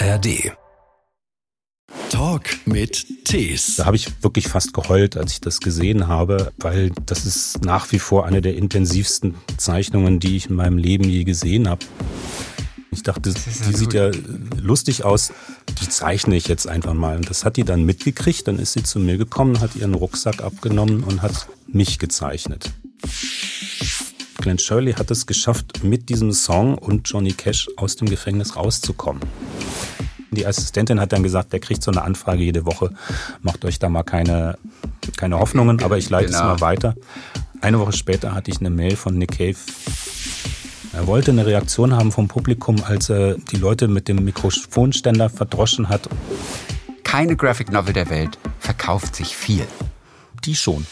ARD. Talk mit Tees. Da habe ich wirklich fast geheult, als ich das gesehen habe, weil das ist nach wie vor eine der intensivsten Zeichnungen, die ich in meinem Leben je gesehen habe. Ich dachte, die sieht ja lustig aus, die zeichne ich jetzt einfach mal. Und das hat die dann mitgekriegt, dann ist sie zu mir gekommen, hat ihren Rucksack abgenommen und hat mich gezeichnet. Glenn Shirley hat es geschafft, mit diesem Song und Johnny Cash aus dem Gefängnis rauszukommen. Die Assistentin hat dann gesagt, der kriegt so eine Anfrage jede Woche. Macht euch da mal keine, keine Hoffnungen, aber ich leite genau. es mal weiter. Eine Woche später hatte ich eine Mail von Nick Cave. Er wollte eine Reaktion haben vom Publikum, als er die Leute mit dem Mikrofonständer verdroschen hat. Keine Graphic Novel der Welt verkauft sich viel. Die schon.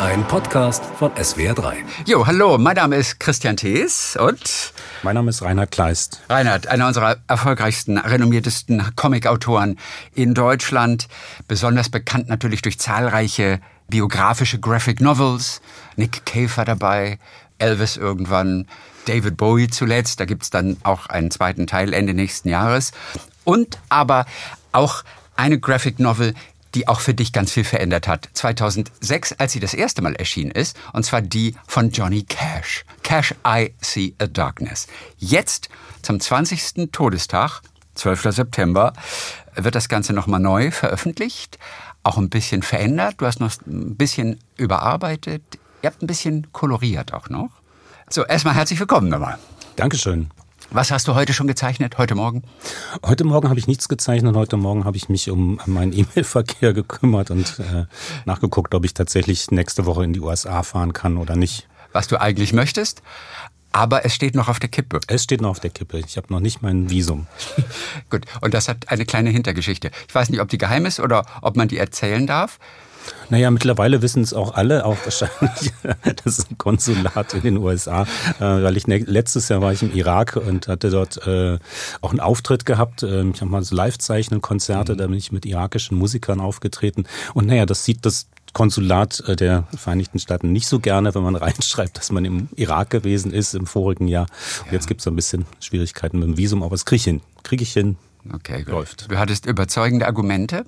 Ein Podcast von SWR3. Jo, hallo, mein Name ist Christian Thees und mein Name ist Reinhard Kleist. Reinhard, einer unserer erfolgreichsten, renommiertesten Comicautoren in Deutschland. Besonders bekannt natürlich durch zahlreiche biografische Graphic Novels. Nick Cave war dabei, Elvis irgendwann, David Bowie zuletzt. Da gibt's dann auch einen zweiten Teil Ende nächsten Jahres. Und aber auch eine Graphic Novel, die auch für dich ganz viel verändert hat. 2006, als sie das erste Mal erschienen ist, und zwar die von Johnny Cash. Cash, I See a Darkness. Jetzt, zum 20. Todestag, 12. September, wird das Ganze nochmal neu veröffentlicht, auch ein bisschen verändert. Du hast noch ein bisschen überarbeitet. Ihr habt ein bisschen koloriert auch noch. So, erstmal herzlich willkommen nochmal. Dankeschön. Was hast du heute schon gezeichnet, heute Morgen? Heute Morgen habe ich nichts gezeichnet. Heute Morgen habe ich mich um meinen E-Mail-Verkehr gekümmert und äh, nachgeguckt, ob ich tatsächlich nächste Woche in die USA fahren kann oder nicht. Was du eigentlich möchtest, aber es steht noch auf der Kippe. Es steht noch auf der Kippe. Ich habe noch nicht mein Visum. Gut, und das hat eine kleine Hintergeschichte. Ich weiß nicht, ob die geheim ist oder ob man die erzählen darf. Naja, mittlerweile wissen es auch alle, auch wahrscheinlich das ist ein Konsulat in den USA, äh, weil ich ne, letztes Jahr war ich im Irak und hatte dort äh, auch einen Auftritt gehabt. Ähm, ich habe mal so Live-Zeichnen-Konzerte, da bin ich mit irakischen Musikern aufgetreten. Und naja, das sieht das Konsulat äh, der Vereinigten Staaten nicht so gerne, wenn man reinschreibt, dass man im Irak gewesen ist im vorigen Jahr. Und ja. jetzt gibt es ein bisschen Schwierigkeiten mit dem Visum, aber es kriege ich hin. Kriege ich hin. Okay, gut. läuft. Du hattest überzeugende Argumente.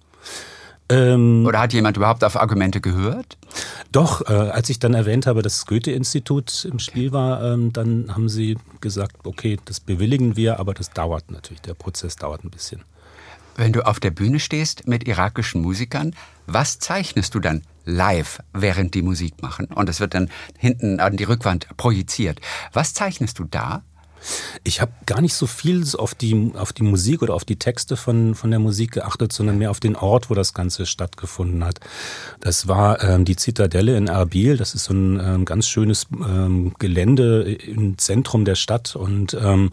Ähm, Oder hat jemand überhaupt auf Argumente gehört? Doch, äh, als ich dann erwähnt habe, dass das Goethe-Institut im Spiel war, ähm, dann haben sie gesagt, okay, das bewilligen wir, aber das dauert natürlich, der Prozess dauert ein bisschen. Wenn du auf der Bühne stehst mit irakischen Musikern, was zeichnest du dann live, während die Musik machen? Und es wird dann hinten an die Rückwand projiziert. Was zeichnest du da? Ich habe gar nicht so viel auf die, auf die Musik oder auf die Texte von, von der Musik geachtet, sondern mehr auf den Ort, wo das Ganze stattgefunden hat. Das war ähm, die Zitadelle in Erbil. Das ist so ein ähm, ganz schönes ähm, Gelände im Zentrum der Stadt. Und ähm,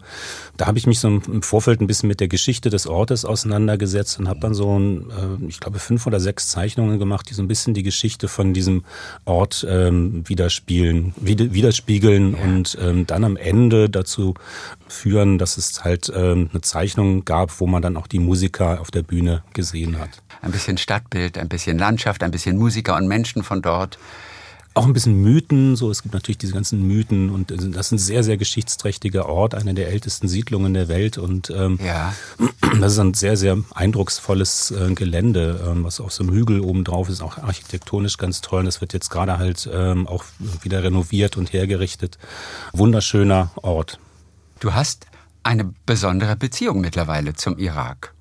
da habe ich mich so im Vorfeld ein bisschen mit der Geschichte des Ortes auseinandergesetzt und habe dann so, ein, äh, ich glaube, fünf oder sechs Zeichnungen gemacht, die so ein bisschen die Geschichte von diesem Ort ähm, widerspielen, widerspiegeln ja. und ähm, dann am Ende dazu führen, dass es halt ähm, eine Zeichnung gab, wo man dann auch die Musiker auf der Bühne gesehen hat. Ein bisschen Stadtbild, ein bisschen Landschaft, ein bisschen Musiker und Menschen von dort auch ein bisschen Mythen. So, es gibt natürlich diese ganzen Mythen und das ist ein sehr, sehr geschichtsträchtiger Ort, eine der ältesten Siedlungen der Welt. Und ähm, ja. das ist ein sehr, sehr eindrucksvolles äh, Gelände, ähm, was auf so einem Hügel oben drauf ist, auch architektonisch ganz toll. Und das wird jetzt gerade halt ähm, auch wieder renoviert und hergerichtet. Wunderschöner Ort. Du hast eine besondere Beziehung mittlerweile zum Irak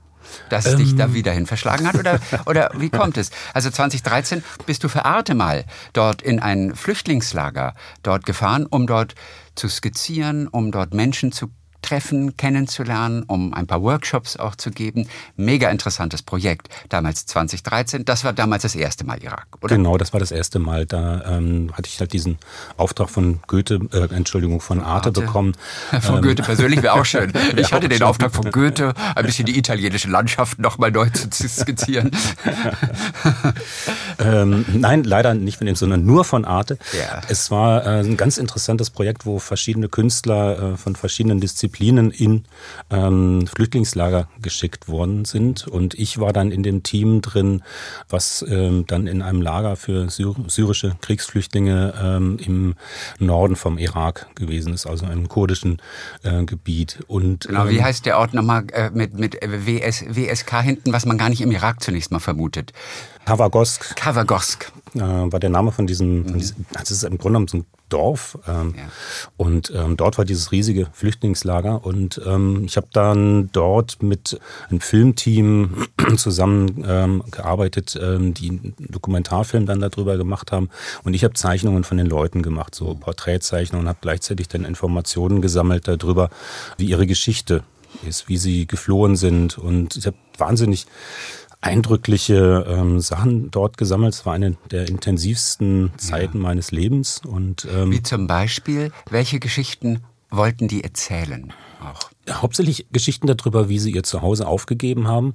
dass es ähm. dich da ähm. wieder hin verschlagen hat? Oder, oder wie kommt es? Also 2013 bist du für Arte mal dort in ein Flüchtlingslager dort gefahren, um dort zu skizzieren, um dort Menschen zu treffen, kennenzulernen, um ein paar Workshops auch zu geben. Mega interessantes Projekt. Damals 2013. Das war damals das erste Mal Irak, oder? Genau, das war das erste Mal. Da ähm, hatte ich halt diesen Auftrag von Goethe, äh, Entschuldigung, von Arte, Arte. bekommen. Von ähm, Goethe persönlich wäre auch schön. Ich hatte den. Auftrag von Goethe, ein bisschen die italienische Landschaft nochmal neu zu skizzieren. ähm, nein, leider nicht von dem, sondern nur von Arte. Ja. Es war äh, ein ganz interessantes Projekt, wo verschiedene Künstler äh, von verschiedenen Disziplinen Disziplinen in ähm, Flüchtlingslager geschickt worden sind. Und ich war dann in dem Team drin, was ähm, dann in einem Lager für syrische Kriegsflüchtlinge ähm, im Norden vom Irak gewesen ist, also im kurdischen äh, Gebiet. Und, genau, wie ähm, heißt der Ort nochmal äh, mit, mit WS, WSK hinten, was man gar nicht im Irak zunächst mal vermutet? Kavagosk. Kavagosk. Äh, war der Name von diesem, mhm. von diesem, das ist im Grunde genommen so ein Dorf. Ähm, ja. Und ähm, dort war dieses riesige Flüchtlingslager. Und ähm, ich habe dann dort mit einem Filmteam zusammen ähm, gearbeitet, ähm, die einen Dokumentarfilm dann darüber gemacht haben. Und ich habe Zeichnungen von den Leuten gemacht, so Porträtzeichnungen, und habe gleichzeitig dann Informationen gesammelt darüber, wie ihre Geschichte ist, wie sie geflohen sind. Und ich habe wahnsinnig eindrückliche ähm, Sachen dort gesammelt. Es war eine der intensivsten Zeiten ja. meines Lebens. Und, ähm, Wie zum Beispiel, welche Geschichten wollten die erzählen? Auch? Hauptsächlich Geschichten darüber, wie sie ihr Zuhause aufgegeben haben mhm.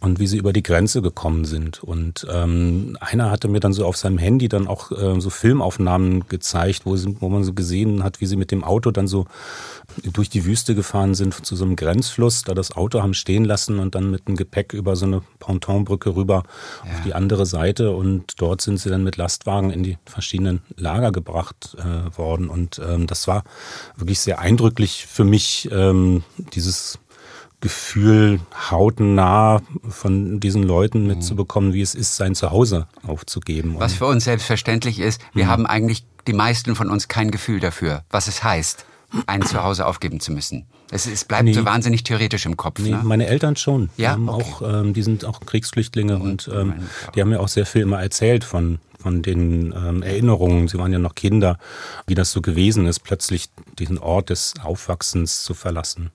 und wie sie über die Grenze gekommen sind. Und ähm, einer hatte mir dann so auf seinem Handy dann auch äh, so Filmaufnahmen gezeigt, wo, sie, wo man so gesehen hat, wie sie mit dem Auto dann so durch die Wüste gefahren sind zu so einem Grenzfluss, da das Auto haben stehen lassen und dann mit dem Gepäck über so eine Pontonbrücke rüber ja. auf die andere Seite und dort sind sie dann mit Lastwagen in die verschiedenen Lager gebracht äh, worden und ähm, das war wirklich sehr eindrücklich für mich, ähm, dieses Gefühl hautnah von diesen Leuten mitzubekommen, wie es ist, sein Zuhause aufzugeben. Was für uns selbstverständlich ist, wir mhm. haben eigentlich die meisten von uns kein Gefühl dafür, was es heißt, ein Zuhause aufgeben zu müssen. Es, es bleibt nee. so wahnsinnig theoretisch im Kopf. Nee, ne? Meine Eltern schon. Ja, die, okay. auch, ähm, die sind auch Kriegsflüchtlinge mhm. und ähm, die haben mir auch sehr viel immer erzählt von von den ähm, Erinnerungen, sie waren ja noch Kinder, wie das so gewesen ist, plötzlich diesen Ort des Aufwachsens zu verlassen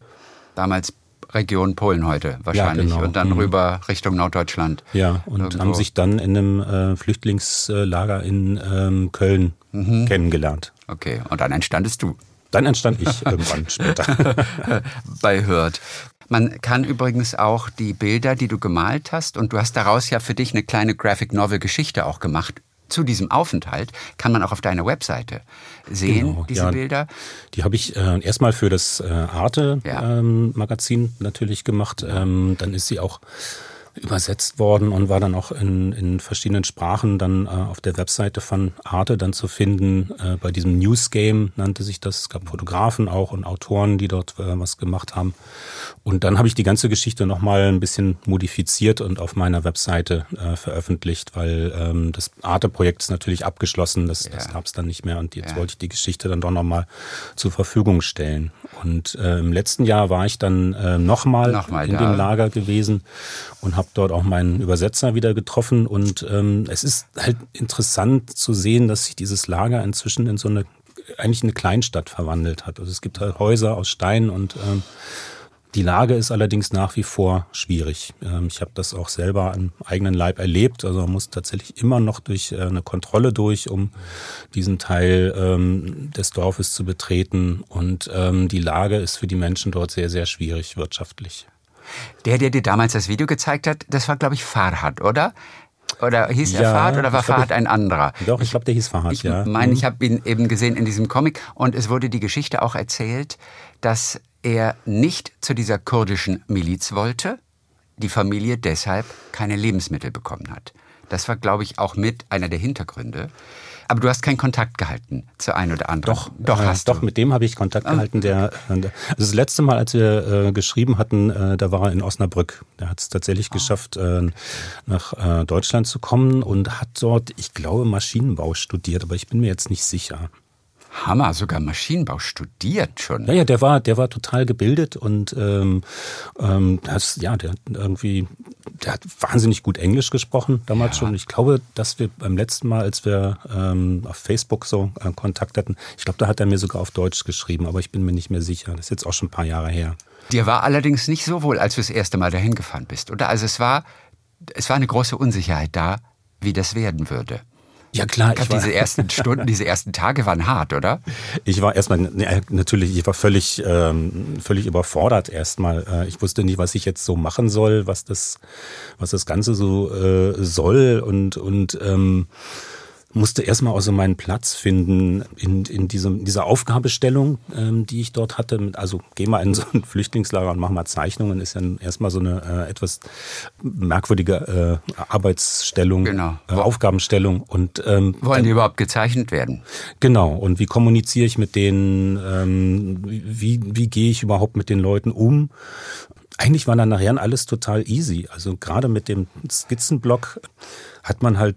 damals Region Polen heute wahrscheinlich ja, genau. und dann mhm. rüber Richtung Norddeutschland. Ja, und Irgendwo. haben sich dann in einem äh, Flüchtlingslager in ähm, Köln mhm. kennengelernt. Okay, und dann entstandest du. Dann entstand ich irgendwann später. Bei Hört. Man kann übrigens auch die Bilder, die du gemalt hast, und du hast daraus ja für dich eine kleine Graphic Novel Geschichte auch gemacht zu diesem Aufenthalt kann man auch auf deiner Webseite sehen, genau, diese ja, Bilder. Die habe ich äh, erstmal für das äh, Arte-Magazin ja. ähm, natürlich gemacht. Ähm, dann ist sie auch übersetzt worden und war dann auch in, in verschiedenen Sprachen dann äh, auf der Webseite von Arte dann zu finden. Äh, bei diesem News Game nannte sich das. Es gab Fotografen auch und Autoren, die dort äh, was gemacht haben. Und dann habe ich die ganze Geschichte nochmal ein bisschen modifiziert und auf meiner Webseite äh, veröffentlicht, weil ähm, das Arte-Projekt ist natürlich abgeschlossen. Das, ja. das gab es dann nicht mehr und jetzt ja. wollte ich die Geschichte dann doch nochmal zur Verfügung stellen. Und äh, im letzten Jahr war ich dann äh, nochmal noch in da. dem Lager gewesen und habe dort auch meinen Übersetzer wieder getroffen. Und ähm, es ist halt interessant zu sehen, dass sich dieses Lager inzwischen in so eine eigentlich eine Kleinstadt verwandelt hat. Also es gibt halt Häuser aus Stein und ähm, die Lage ist allerdings nach wie vor schwierig. Ähm, ich habe das auch selber am eigenen Leib erlebt. Also man muss tatsächlich immer noch durch äh, eine Kontrolle durch, um diesen Teil ähm, des Dorfes zu betreten. Und ähm, die Lage ist für die Menschen dort sehr, sehr schwierig wirtschaftlich. Der, der dir damals das Video gezeigt hat, das war, glaube ich, Farhad, oder? Oder hieß ja, er Fahad oder war Fahad ein anderer? Doch, ich glaube, der hieß Fahad, ich ja. Ich meine, mhm. ich habe ihn eben gesehen in diesem Comic und es wurde die Geschichte auch erzählt, dass er nicht zu dieser kurdischen Miliz wollte, die Familie deshalb keine Lebensmittel bekommen hat. Das war, glaube ich, auch mit einer der Hintergründe. Aber du hast keinen Kontakt gehalten zu einem oder anderen. Doch, doch, äh, hast doch du. mit dem habe ich Kontakt ah. gehalten. Der, also das letzte Mal, als wir äh, geschrieben hatten, äh, da war er in Osnabrück. Der hat es tatsächlich ah. geschafft, äh, nach äh, Deutschland zu kommen und hat dort, ich glaube, Maschinenbau studiert, aber ich bin mir jetzt nicht sicher. Hammer, sogar Maschinenbau studiert schon. Ja, ja, der war, der war total gebildet und ähm, ähm, das, ja, der hat irgendwie, der hat wahnsinnig gut Englisch gesprochen damals ja. schon. Ich glaube, dass wir beim letzten Mal, als wir ähm, auf Facebook so äh, Kontakt hatten, ich glaube, da hat er mir sogar auf Deutsch geschrieben, aber ich bin mir nicht mehr sicher. Das ist jetzt auch schon ein paar Jahre her. Dir war allerdings nicht so wohl, als du das erste Mal dahin gefahren bist, oder? Also es war, es war eine große Unsicherheit da, wie das werden würde. Ja klar. Ich war, diese ersten Stunden, diese ersten Tage waren hart, oder? Ich war erstmal, natürlich, ich war völlig, ähm, völlig überfordert erstmal. Äh, ich wusste nicht, was ich jetzt so machen soll, was das, was das Ganze so äh, soll und, und ähm, musste erstmal auch so meinen Platz finden in, in diesem, dieser Aufgabestellung, ähm, die ich dort hatte. Also geh mal in so ein Flüchtlingslager und mach mal Zeichnungen, ist ja erstmal so eine äh, etwas merkwürdige äh, Arbeitsstellung, genau. äh, Aufgabenstellung. Und, ähm, Wollen die überhaupt gezeichnet werden? Genau. Und wie kommuniziere ich mit denen? Ähm, wie, wie gehe ich überhaupt mit den Leuten um? Eigentlich war dann nachher alles total easy. Also gerade mit dem Skizzenblock hat man halt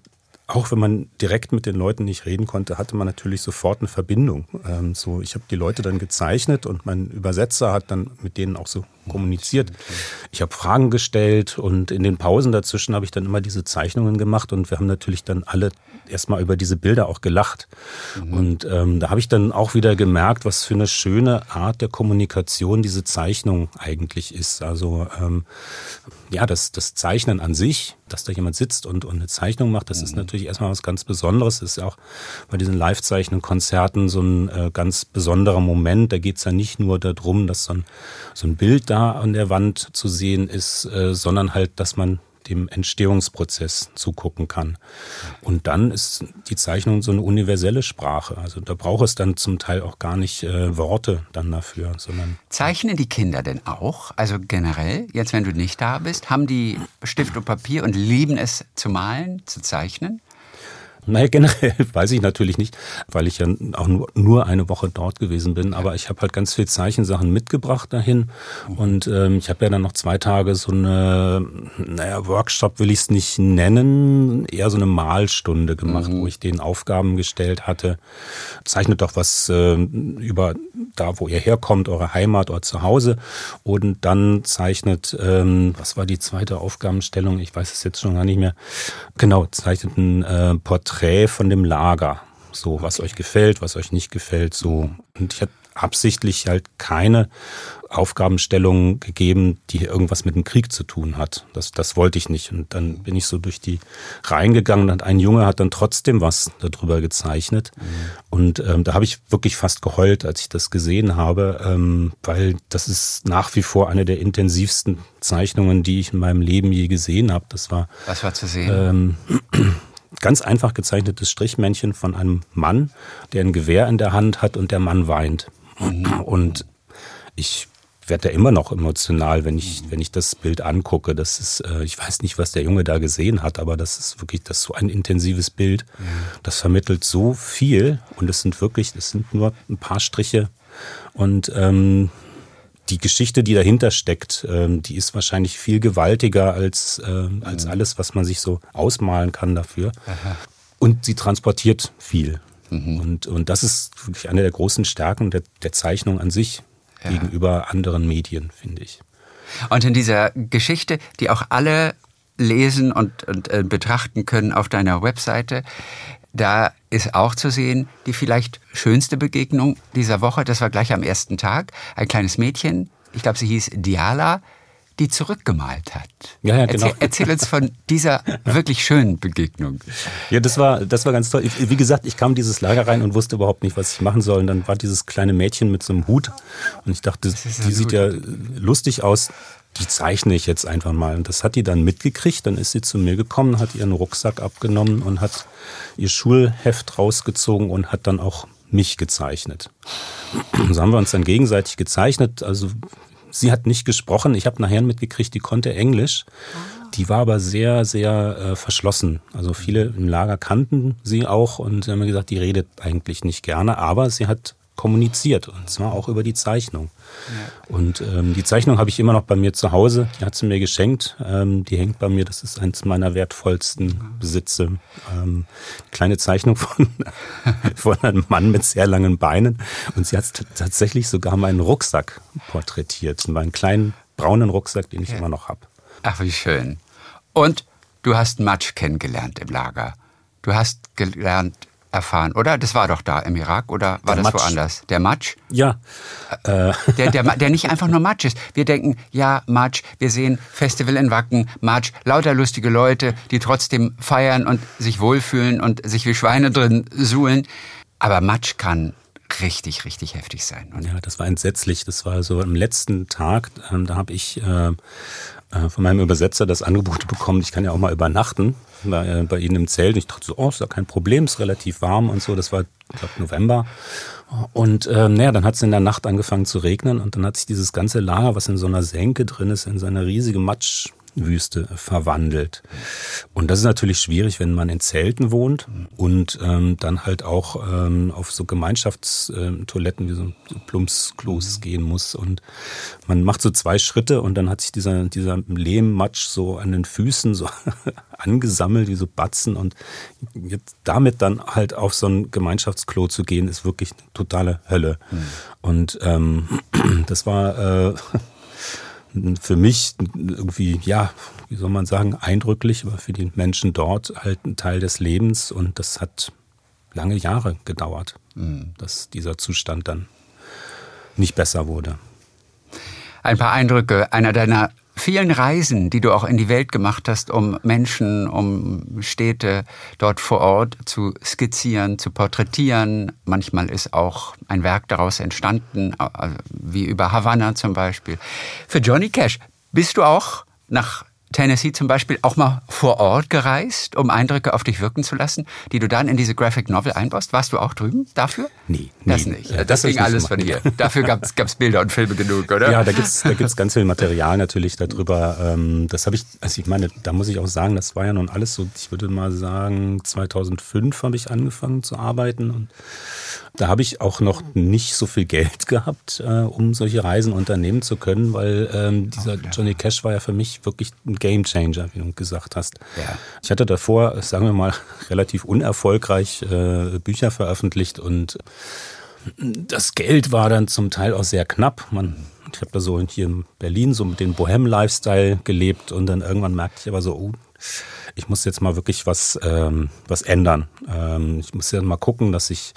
auch wenn man direkt mit den Leuten nicht reden konnte, hatte man natürlich sofort eine Verbindung. Ähm, so, ich habe die Leute dann gezeichnet und mein Übersetzer hat dann mit denen auch so kommuniziert. Ich habe Fragen gestellt und in den Pausen dazwischen habe ich dann immer diese Zeichnungen gemacht und wir haben natürlich dann alle erstmal über diese Bilder auch gelacht. Mhm. Und ähm, da habe ich dann auch wieder gemerkt, was für eine schöne Art der Kommunikation diese Zeichnung eigentlich ist. Also ähm, ja, das, das Zeichnen an sich, dass da jemand sitzt und, und eine Zeichnung macht, das mhm. ist natürlich erstmal was ganz Besonderes. Das ist ja auch bei diesen Live-Zeichnen-Konzerten so ein äh, ganz besonderer Moment. Da geht es ja nicht nur darum, dass so ein, so ein Bild da an der Wand zu sehen ist, äh, sondern halt, dass man dem Entstehungsprozess zugucken kann. Und dann ist die Zeichnung so eine universelle Sprache. Also da braucht es dann zum Teil auch gar nicht äh, Worte dann dafür, sondern. Zeichnen die Kinder denn auch? Also generell, jetzt wenn du nicht da bist, haben die Stift und Papier und lieben es zu malen, zu zeichnen? Naja, generell weiß ich natürlich nicht, weil ich ja auch nur, nur eine Woche dort gewesen bin. Aber ich habe halt ganz viel Zeichensachen mitgebracht dahin. Und ähm, ich habe ja dann noch zwei Tage so eine, naja, Workshop will ich es nicht nennen, eher so eine Malstunde gemacht, mhm. wo ich den Aufgaben gestellt hatte. Zeichnet doch was äh, über da, wo ihr herkommt, eure Heimat, euer Zuhause. Und dann zeichnet, ähm, was war die zweite Aufgabenstellung? Ich weiß es jetzt schon gar nicht mehr. Genau, zeichnet ein äh, Porträt Porträt von dem Lager. So, was euch gefällt, was euch nicht gefällt, so. Und ich habe absichtlich halt keine Aufgabenstellung gegeben, die irgendwas mit dem Krieg zu tun hat. Das, das wollte ich nicht. Und dann bin ich so durch die Reihen gegangen und ein Junge hat dann trotzdem was darüber gezeichnet. Mhm. Und ähm, da habe ich wirklich fast geheult, als ich das gesehen habe, ähm, weil das ist nach wie vor eine der intensivsten Zeichnungen, die ich in meinem Leben je gesehen habe. Das war. Was war zu sehen? Ähm, ganz einfach gezeichnetes Strichmännchen von einem Mann, der ein Gewehr in der Hand hat und der Mann weint. Mhm. Und ich werde da immer noch emotional, wenn ich, wenn ich das Bild angucke. Das ist, äh, ich weiß nicht, was der Junge da gesehen hat, aber das ist wirklich, das ist so ein intensives Bild. Das vermittelt so viel und es sind wirklich, es sind nur ein paar Striche und ähm, die Geschichte, die dahinter steckt, ähm, die ist wahrscheinlich viel gewaltiger als, äh, als mhm. alles, was man sich so ausmalen kann dafür. Aha. Und sie transportiert viel. Mhm. Und, und das ist wirklich eine der großen Stärken der, der Zeichnung an sich ja. gegenüber anderen Medien, finde ich. Und in dieser Geschichte, die auch alle lesen und, und äh, betrachten können auf deiner Webseite, da ist auch zu sehen, die vielleicht schönste Begegnung dieser Woche, das war gleich am ersten Tag, ein kleines Mädchen, ich glaube, sie hieß Diala, die zurückgemalt hat. Ja, ja, genau. Erzähl, erzähl uns von dieser wirklich schönen Begegnung. Ja, das war, das war ganz toll. Wie gesagt, ich kam in dieses Lager rein und wusste überhaupt nicht, was ich machen soll. Und dann war dieses kleine Mädchen mit so einem Hut. Und ich dachte, die sieht ja lustig aus die zeichne ich jetzt einfach mal. Und das hat die dann mitgekriegt. Dann ist sie zu mir gekommen, hat ihren Rucksack abgenommen und hat ihr Schulheft rausgezogen und hat dann auch mich gezeichnet. So haben wir uns dann gegenseitig gezeichnet. Also sie hat nicht gesprochen. Ich habe nachher mitgekriegt, die konnte Englisch. Die war aber sehr, sehr äh, verschlossen. Also viele im Lager kannten sie auch und sie haben mir gesagt, die redet eigentlich nicht gerne, aber sie hat kommuniziert und zwar auch über die Zeichnung. Ja. Und ähm, die Zeichnung habe ich immer noch bei mir zu Hause. Die hat sie mir geschenkt. Ähm, die hängt bei mir. Das ist eines meiner wertvollsten Besitze. Ähm, kleine Zeichnung von, von einem Mann mit sehr langen Beinen. Und sie hat tatsächlich sogar meinen Rucksack porträtiert. Meinen kleinen braunen Rucksack, den ich ja. immer noch habe. Ach, wie schön. Und du hast Matsch kennengelernt im Lager. Du hast gelernt, erfahren, oder? Das war doch da im Irak oder war der das Matsch. woanders? Der Matsch? Ja. Äh. Der, der, der nicht einfach nur Matsch ist. Wir denken, ja, Matsch, wir sehen Festival in Wacken, Matsch, lauter lustige Leute, die trotzdem feiern und sich wohlfühlen und sich wie Schweine drin suhlen. Aber Matsch kann richtig, richtig heftig sein. Oder? Ja, das war entsetzlich. Das war so am letzten Tag, ähm, da habe ich äh, äh, von meinem Übersetzer das Angebot bekommen, ich kann ja auch mal übernachten bei, äh, bei Ihnen im Zelt. Und ich dachte so, oh, ist ja kein Problem, ist relativ warm und so. Das war, ich glaube, November. Und äh, naja, dann hat es in der Nacht angefangen zu regnen und dann hat sich dieses ganze Lager, was in so einer Senke drin ist, in so eine riesige Matsch, Wüste verwandelt. Und das ist natürlich schwierig, wenn man in Zelten wohnt und ähm, dann halt auch ähm, auf so Gemeinschaftstoiletten wie so, so Plumpsklos gehen muss. Und man macht so zwei Schritte und dann hat sich dieser, dieser Lehmmatsch so an den Füßen so angesammelt, wie so Batzen. Und jetzt damit dann halt auf so ein Gemeinschaftsklo zu gehen, ist wirklich totale Hölle. Mhm. Und ähm, das war äh, für mich irgendwie, ja, wie soll man sagen, eindrücklich, aber für die Menschen dort halt ein Teil des Lebens und das hat lange Jahre gedauert, mhm. dass dieser Zustand dann nicht besser wurde. Ein paar Eindrücke einer deiner vielen Reisen, die du auch in die Welt gemacht hast, um Menschen, um Städte dort vor Ort zu skizzieren, zu porträtieren. Manchmal ist auch ein Werk daraus entstanden, äh, wie über Havanna zum Beispiel. Für Johnny Cash bist du auch nach Tennessee zum Beispiel auch mal vor Ort gereist, um Eindrücke auf dich wirken zu lassen, die du dann in diese Graphic Novel einbaust? Warst du auch drüben dafür? Nee. Das nee, nicht. Das, das ging alles von hier. Dafür gab es Bilder und Filme genug, oder? Ja, da gibt's da gibt's ganz viel Material natürlich darüber. Ähm, das habe ich, also ich meine, da muss ich auch sagen, das war ja nun alles so, ich würde mal sagen, 2005 habe ich angefangen zu arbeiten und da habe ich auch noch nicht so viel Geld gehabt, äh, um solche Reisen unternehmen zu können, weil ähm, dieser. Johnny Cash war ja für mich wirklich ein Game Changer, wie du gesagt hast. Ja. Ich hatte davor, sagen wir mal, relativ unerfolgreich äh, Bücher veröffentlicht und das Geld war dann zum Teil auch sehr knapp. Man, ich habe da so hier in Berlin so mit dem Bohem-Lifestyle gelebt und dann irgendwann merkte ich aber so, oh, ich muss jetzt mal wirklich was, ähm, was ändern. Ähm, ich muss ja mal gucken, dass ich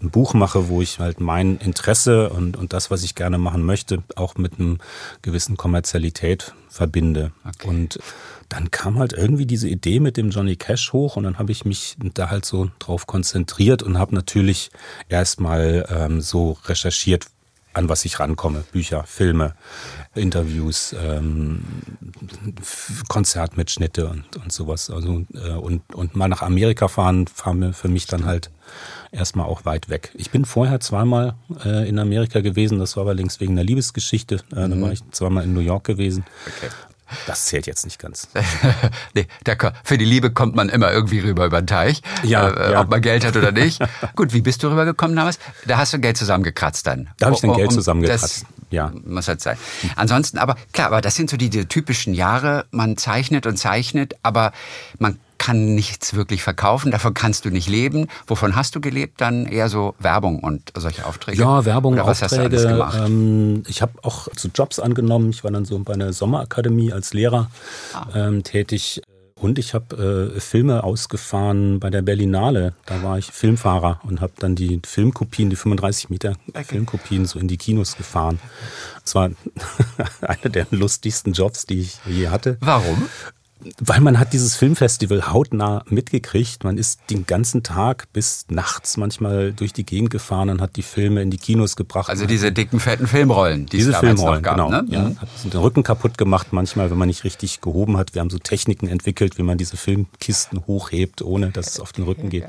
ein Buch mache, wo ich halt mein Interesse und, und das, was ich gerne machen möchte, auch mit einem gewissen Kommerzialität verbinde. Okay. Und dann kam halt irgendwie diese Idee mit dem Johnny Cash hoch und dann habe ich mich da halt so drauf konzentriert und habe natürlich erstmal ähm, so recherchiert, an was ich rankomme. Bücher, Filme, Interviews, ähm, Konzertmitschnitte und, und sowas. Also, äh, und, und mal nach Amerika fahren, fahren wir für mich dann halt erstmal auch weit weg. Ich bin vorher zweimal äh, in Amerika gewesen, das war allerdings wegen einer Liebesgeschichte. Äh, mhm. Da war ich zweimal in New York gewesen. Okay. Das zählt jetzt nicht ganz. nee, der, für die Liebe kommt man immer irgendwie rüber über den Teich, ja, äh, ja. ob man Geld hat oder nicht. Gut, wie bist du rübergekommen damals? Da hast du Geld zusammengekratzt dann. Da habe ich dann Geld zusammengekratzt. Das ja. Muss halt sein. Ansonsten aber, klar, aber das sind so die, die typischen Jahre. Man zeichnet und zeichnet, aber man kann nichts wirklich verkaufen, davon kannst du nicht leben. Wovon hast du gelebt? Dann eher so Werbung und solche Aufträge? Ja, Werbung, Oder was Aufträge. Hast du alles gemacht? Ähm, ich habe auch zu Jobs angenommen. Ich war dann so bei einer Sommerakademie als Lehrer ah. ähm, tätig. Und ich habe äh, Filme ausgefahren bei der Berlinale. Da war ich Filmfahrer und habe dann die Filmkopien, die 35 Meter okay. Filmkopien so in die Kinos gefahren. Das war einer der lustigsten Jobs, die ich je hatte. Warum? Weil man hat dieses Filmfestival hautnah mitgekriegt. Man ist den ganzen Tag bis nachts manchmal durch die Gegend gefahren und hat die Filme in die Kinos gebracht. Also diese dicken, fetten Filmrollen, die diese es Filmrollen, gab, genau. Ne? Ja, mhm. hat den Rücken kaputt gemacht manchmal, wenn man nicht richtig gehoben hat. Wir haben so Techniken entwickelt, wie man diese Filmkisten hochhebt, ohne dass es auf den Rücken geht.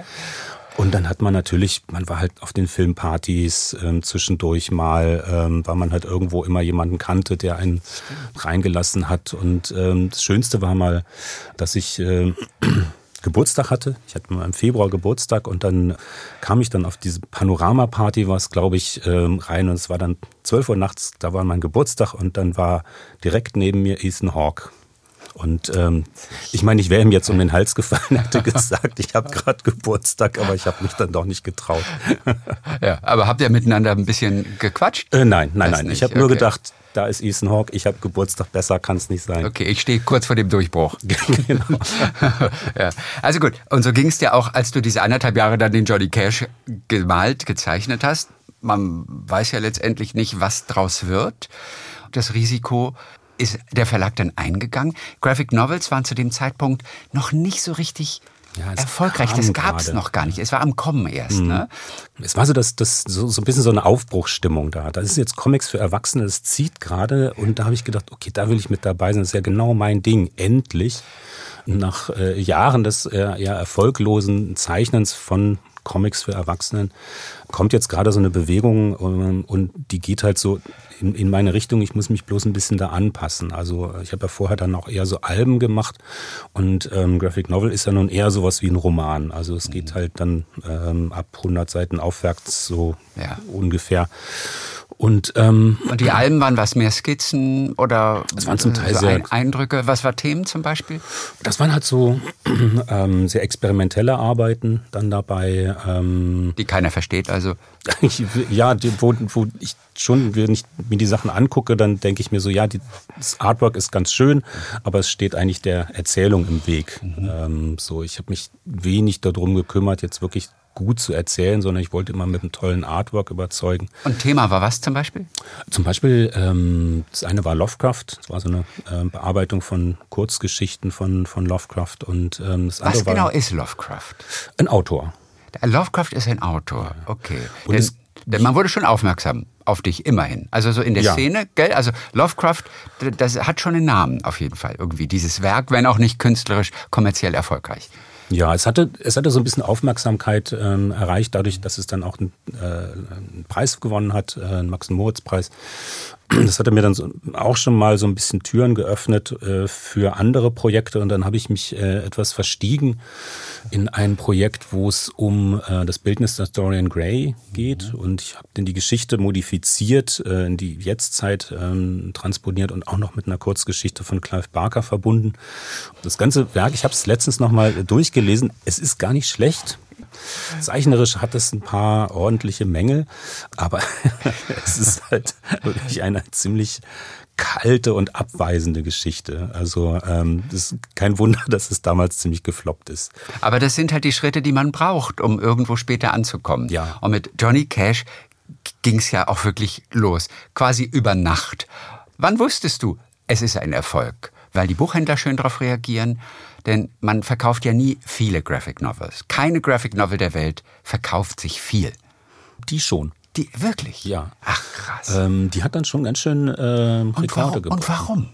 Und dann hat man natürlich, man war halt auf den Filmpartys ähm, zwischendurch mal, ähm, weil man halt irgendwo immer jemanden kannte, der einen reingelassen hat. Und ähm, das Schönste war mal, dass ich äh, Geburtstag hatte. Ich hatte mal im Februar Geburtstag und dann kam ich dann auf diese Panorama-Party, war es, glaube ich, ähm, rein und es war dann 12 Uhr nachts, da war mein Geburtstag und dann war direkt neben mir Ethan Hawke. Und ähm, ich meine, ich wäre ihm jetzt um den Hals gefallen, hätte gesagt, ich habe gerade Geburtstag, aber ich habe mich dann doch nicht getraut. ja, aber habt ihr miteinander ein bisschen gequatscht? Äh, nein, nein, das nein. Nicht. Ich habe okay. nur gedacht, da ist Ethan Hawke, ich habe Geburtstag, besser kann es nicht sein. Okay, ich stehe kurz vor dem Durchbruch. genau. ja. Also gut, und so ging es dir auch, als du diese anderthalb Jahre dann den Johnny Cash gemalt, gezeichnet hast. Man weiß ja letztendlich nicht, was draus wird. Das Risiko ist der Verlag dann eingegangen. Graphic Novels waren zu dem Zeitpunkt noch nicht so richtig ja, erfolgreich. Das gab es noch gar nicht. Es war am Kommen erst. Mhm. Ne? Es war so, dass das so, so ein bisschen so eine Aufbruchsstimmung da. Das ist jetzt Comics für Erwachsene, das zieht gerade. Und da habe ich gedacht, okay, da will ich mit dabei sein. Das ist ja genau mein Ding. Endlich nach äh, Jahren des äh, ja, erfolglosen Zeichnens von Comics für Erwachsenen kommt jetzt gerade so eine Bewegung ähm, und die geht halt so in, in meine Richtung. Ich muss mich bloß ein bisschen da anpassen. Also ich habe ja vorher dann auch eher so Alben gemacht und ähm, Graphic Novel ist ja nun eher sowas wie ein Roman. Also es geht mhm. halt dann ähm, ab 100 Seiten aufwärts so ja. ungefähr. Und, ähm, und die Alben waren was mehr Skizzen oder das waren zum Teil so sehr, Eindrücke. Was war Themen zum Beispiel? Das waren halt so ähm, sehr experimentelle Arbeiten dann dabei. Ähm, die keiner versteht, also. ja, die, wo, wo ich schon, wenn ich mir die Sachen angucke, dann denke ich mir so, ja, die, das Artwork ist ganz schön, aber es steht eigentlich der Erzählung im Weg. Mhm. Ähm, so, ich habe mich wenig darum gekümmert, jetzt wirklich gut zu erzählen, sondern ich wollte immer mit einem tollen Artwork überzeugen. Und Thema war was zum Beispiel? Zum Beispiel, ähm, das eine war Lovecraft, das war so eine äh, Bearbeitung von Kurzgeschichten von, von Lovecraft. Und, ähm, das was genau ist Lovecraft? Ein Autor. Lovecraft ist ein Autor, okay. Und denn, denn man wurde schon aufmerksam auf dich immerhin. Also so in der ja. Szene, gell? Also Lovecraft, das hat schon einen Namen auf jeden Fall irgendwie, dieses Werk, wenn auch nicht künstlerisch kommerziell erfolgreich. Ja, es hatte, es hatte so ein bisschen Aufmerksamkeit ähm, erreicht, dadurch, dass es dann auch einen, äh, einen Preis gewonnen hat, äh, einen Max-Moritz-Preis. Das hatte mir dann so, auch schon mal so ein bisschen Türen geöffnet äh, für andere Projekte und dann habe ich mich äh, etwas verstiegen in ein Projekt, wo es um äh, das Bildnis der Dorian Gray geht mhm. und ich habe dann die Geschichte modifiziert, in die Jetztzeit ähm, transponiert und auch noch mit einer Kurzgeschichte von Clive Barker verbunden. Das ganze Werk, ich habe es letztens noch mal durchgelesen, es ist gar nicht schlecht. Zeichnerisch hat es ein paar ordentliche Mängel, aber es ist halt wirklich eine ziemlich kalte und abweisende Geschichte. Also ähm, das ist kein Wunder, dass es damals ziemlich gefloppt ist. Aber das sind halt die Schritte, die man braucht, um irgendwo später anzukommen. Ja. Und mit Johnny Cash ging es ja auch wirklich los, quasi über Nacht. Wann wusstest du, es ist ein Erfolg? Weil die Buchhändler schön darauf reagieren, denn man verkauft ja nie viele Graphic Novels. Keine Graphic Novel der Welt verkauft sich viel. Die schon. Die wirklich? Ja. Ach krass. Ähm, die hat dann schon ganz schön ähm, Rekorde gebracht. Und warum?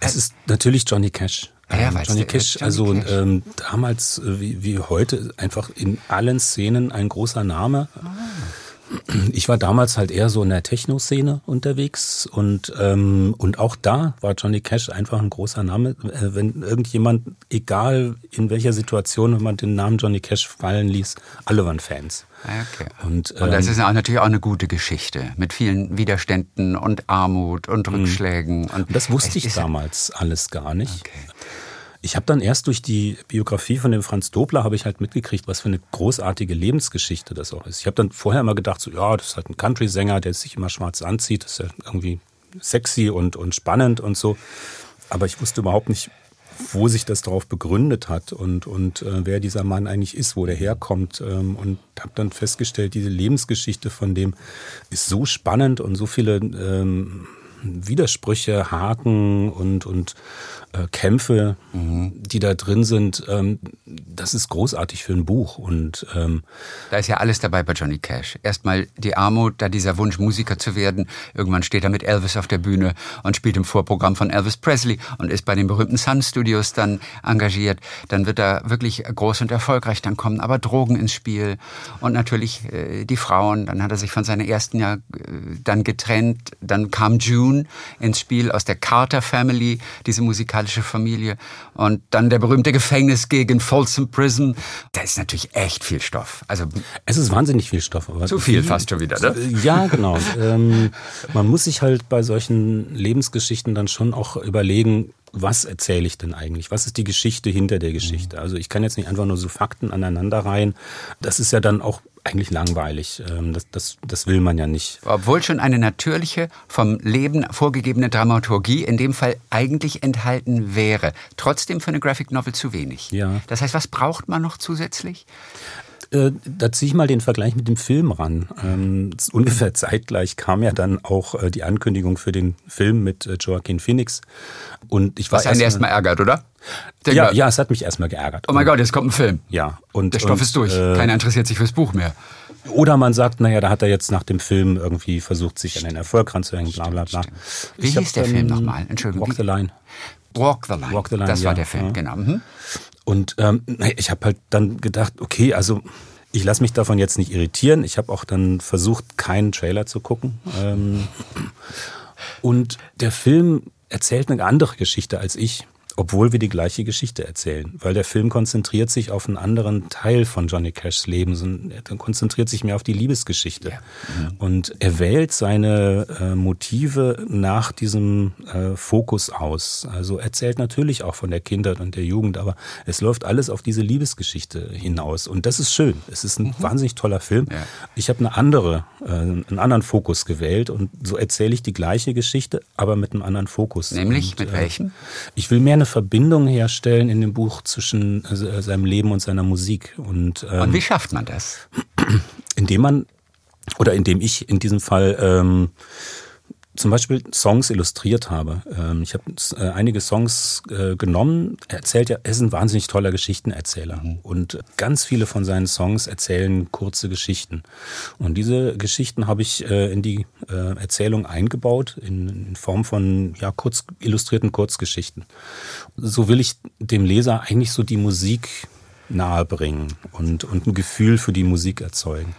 Es ist natürlich Johnny Cash. Ja, ähm, Johnny Cash, Johnny also Cash. Ähm, damals äh, wie, wie heute einfach in allen Szenen ein großer Name. Ah. Ich war damals halt eher so in der Techno-Szene unterwegs und, ähm, und auch da war Johnny Cash einfach ein großer Name. Äh, wenn irgendjemand, egal in welcher Situation, wenn man den Namen Johnny Cash fallen ließ, alle waren Fans. Ah, okay. Und, ähm, und das ist auch natürlich auch eine gute Geschichte mit vielen Widerständen und Armut und mhm. Rückschlägen. Und das wusste ich damals alles gar nicht. Okay. Ich habe dann erst durch die Biografie von dem Franz Dobler habe ich halt mitgekriegt, was für eine großartige Lebensgeschichte das auch ist. Ich habe dann vorher immer gedacht, so ja, das ist halt ein Country-Sänger, der sich immer schwarz anzieht, das ist ja irgendwie sexy und, und spannend und so. Aber ich wusste überhaupt nicht, wo sich das darauf begründet hat und, und äh, wer dieser Mann eigentlich ist, wo der herkommt. Ähm, und habe dann festgestellt, diese Lebensgeschichte von dem ist so spannend und so viele ähm, Widersprüche, Haken und, und äh, Kämpfe, mhm. die da drin sind, ähm, das ist großartig für ein Buch. Und ähm, da ist ja alles dabei bei Johnny Cash. Erstmal die Armut, da dieser Wunsch, Musiker zu werden. Irgendwann steht er mit Elvis auf der Bühne und spielt im Vorprogramm von Elvis Presley und ist bei den berühmten Sun Studios dann engagiert. Dann wird er wirklich groß und erfolgreich. Dann kommen aber Drogen ins Spiel und natürlich äh, die Frauen. Dann hat er sich von seiner ersten Jahr äh, dann getrennt. Dann kam June ins Spiel aus der Carter Family, diese musikalische musikalische Familie. Und dann der berühmte Gefängnis gegen Folsom Prison. Da ist natürlich echt viel Stoff. Also es ist wahnsinnig viel Stoff. zu viel fast schon wieder, ne? Ja, genau. ähm, man muss sich halt bei solchen Lebensgeschichten dann schon auch überlegen, was erzähle ich denn eigentlich? Was ist die Geschichte hinter der Geschichte? Mhm. Also ich kann jetzt nicht einfach nur so Fakten aneinander rein. Das ist ja dann auch eigentlich langweilig. Ähm, das, das, das will man ja nicht. Obwohl schon eine natürliche, vom Leben vorgegebene Dramaturgie in dem Fall eigentlich enthalten wäre. Trotzdem für eine Graphic Novel zu wenig. Ja. Das heißt, was braucht man noch zusätzlich? Äh, da ziehe ich mal den Vergleich mit dem Film ran. Ähm, ungefähr zeitgleich kam ja dann auch äh, die Ankündigung für den Film mit äh, Joaquin Phoenix. Und ich war Was einen erstmal ärgert, oder? Denk ja, mal, ja, es hat mich erstmal geärgert. Oh mein Gott, jetzt kommt ein Film. Ja. Und, Der Stoff und, ist durch. äh, Keiner interessiert sich fürs Buch mehr. Oder man sagt, naja, da hat er jetzt nach dem Film irgendwie versucht, sich an den Erfolg ranzuhängen, bla bla bla. Wie Ich hieß hab, der Film nochmal? Entschuldigung. Walk the Line. Walk the Line. Walk the Line, das war ja, der Film, ja. genau. Mhm. Und ähm, ich habe halt dann gedacht, okay, also ich lasse mich davon jetzt nicht irritieren. Ich habe auch dann versucht, keinen Trailer zu gucken. Ähm, und der Film erzählt eine andere Geschichte als ich, obwohl wir die gleiche Geschichte erzählen. Weil der Film konzentriert sich auf einen anderen Teil von Johnny Cashs Leben. sondern Er konzentriert sich mehr auf die Liebesgeschichte. Und er wählt seine äh, Motive nach diesem äh, Fokus aus. Also erzählt natürlich auch von der Kindheit und der Jugend, aber es läuft alles auf diese Liebesgeschichte hinaus. Und das ist schön. Es ist ein wahnsinnig toller Film. Ja. Ich habe eine andere, äh, einen anderen Fokus gewählt und so erzähle ich die gleiche Geschichte, aber mit einem anderen Fokus. Nämlich und, mit welchem? Ich will mehr eine Verbindung herstellen in dem Buch zwischen äh, seinem Leben und seiner Musik. Und, ähm, Und wie schafft man das? indem man, oder indem ich in diesem Fall ähm, zum Beispiel Songs illustriert habe. Ähm, ich habe äh, einige Songs äh, genommen. Er erzählt ja, er ist ein wahnsinnig toller Geschichtenerzähler. Und ganz viele von seinen Songs erzählen kurze Geschichten. Und diese Geschichten habe ich äh, in die äh, Erzählung eingebaut, in, in Form von ja, kurz illustrierten Kurzgeschichten. So will ich dem Leser eigentlich so die Musik nahebringen und, und ein Gefühl für die Musik erzeugen.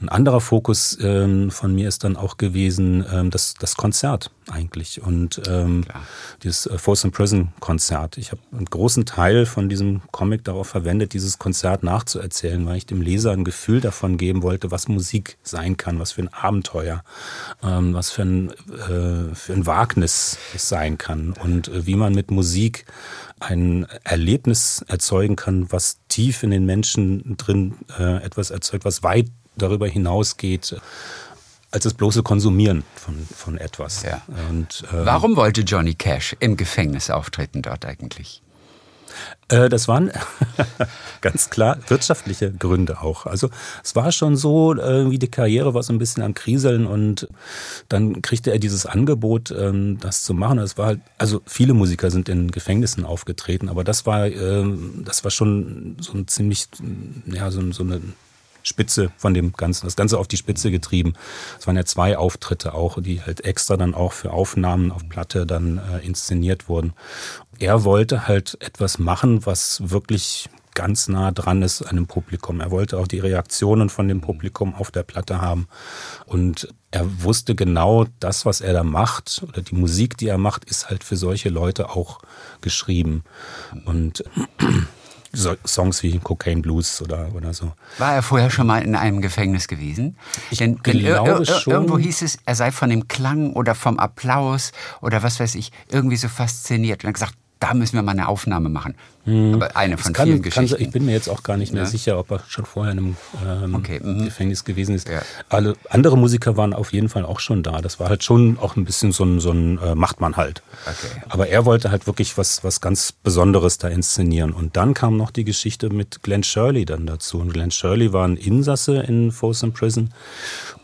Ein anderer Fokus ähm, von mir ist dann auch gewesen ähm, das, das Konzert eigentlich und ähm, dieses äh, Folsom Prison Konzert. Ich habe einen großen Teil von diesem Comic darauf verwendet, dieses Konzert nachzuerzählen, weil ich dem Leser ein Gefühl davon geben wollte, was Musik sein kann, was für ein Abenteuer, ähm, was für ein, äh, für ein Wagnis es sein kann und äh, wie man mit Musik ein Erlebnis erzeugen kann, was tief in den Menschen drin äh, etwas erzeugt, was weit darüber hinausgeht, als das bloße Konsumieren von, von etwas. Ja. Und, äh, Warum wollte Johnny Cash im Gefängnis auftreten dort eigentlich? Äh, das waren ganz klar wirtschaftliche Gründe auch. Also es war schon so, äh, wie die Karriere war so ein bisschen am Kriseln und dann kriegte er dieses Angebot, ähm, das zu machen. Es war halt, also viele Musiker sind in Gefängnissen aufgetreten, aber das war, ähm, das war schon so ein ziemlich, ja, so, so eine Spitze von dem Ganzen, das Ganze auf die Spitze getrieben. Es waren ja zwei Auftritte auch, die halt extra dann auch für Aufnahmen auf Platte dann äh, inszeniert wurden. Er wollte halt etwas machen, was wirklich ganz nah dran ist an dem Publikum. Er wollte auch die Reaktionen von dem Publikum auf der Platte haben. Und er wusste genau, das, was er da macht, oder die Musik, die er macht, ist halt für solche Leute auch geschrieben. Und so Songs wie Cocaine Blues oder, oder so. War er vorher schon mal in einem Gefängnis gewesen? Ich denn, denn glaube ir- schon. Irgendwo hieß es, er sei von dem Klang oder vom Applaus oder was weiß ich, irgendwie so fasziniert. Und er hat gesagt, da müssen wir mal eine Aufnahme machen. Aber eine von Hm. kann, vielen kann, Geschichten. ich bin mir jetzt auch gar nicht mehr Ja. sicher, ob er schon vorher in einem ähm, Okay, mhm. Gefängnis gewesen ist. Ja. Alle andere Musiker waren auf jeden Fall auch schon da. Das war halt schon auch ein bisschen so ein, so ein äh, macht man halt. Okay. Aber er wollte halt wirklich was, was ganz Besonderes da inszenieren. Und dann kam noch die Geschichte mit Glenn Shirley dann dazu. Und Glenn Shirley war ein Insasse in Folsom Prison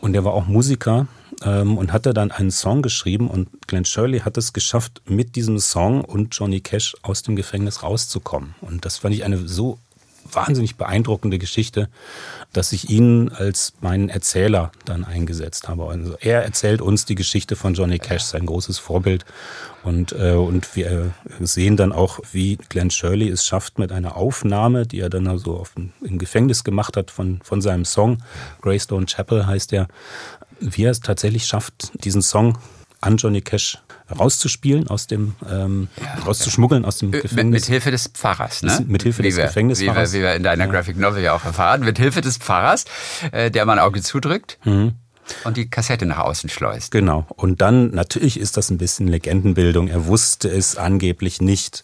und der war auch Musiker ähm, und hatte dann einen Song geschrieben und Glenn Shirley hat es geschafft, mit diesem Song und Johnny Cash aus dem Gefängnis rauszukommen. Und das fand ich eine so wahnsinnig beeindruckende Geschichte, dass ich ihn als meinen Erzähler dann eingesetzt habe. Also er erzählt uns die Geschichte von Johnny Cash, sein großes Vorbild. Und, äh, und wir sehen dann auch, wie Glenn Shirley es schafft mit einer Aufnahme, die er dann also auf, dem- im Gefängnis gemacht hat von, von seinem Song, Greystone Chapel heißt er, wie er es tatsächlich schafft, diesen Song an Johnny Cash rauszuspielen, aus dem, ähm, rauszuschmuggeln aus dem Äh, Gefängnis. mit Hilfe des Pfarrers, ne? Mit Hilfe des wir- Gefängnisfahrers. Wie wir, wie wir in deiner Graphic Novel ja auch erfahren. Mit Hilfe des Pfarrers, äh, der man Auge zudrückt Mhm. Und die Kassette nach außen schleust. Genau. Und dann, natürlich ist das ein bisschen Legendenbildung. Er wusste es angeblich nicht.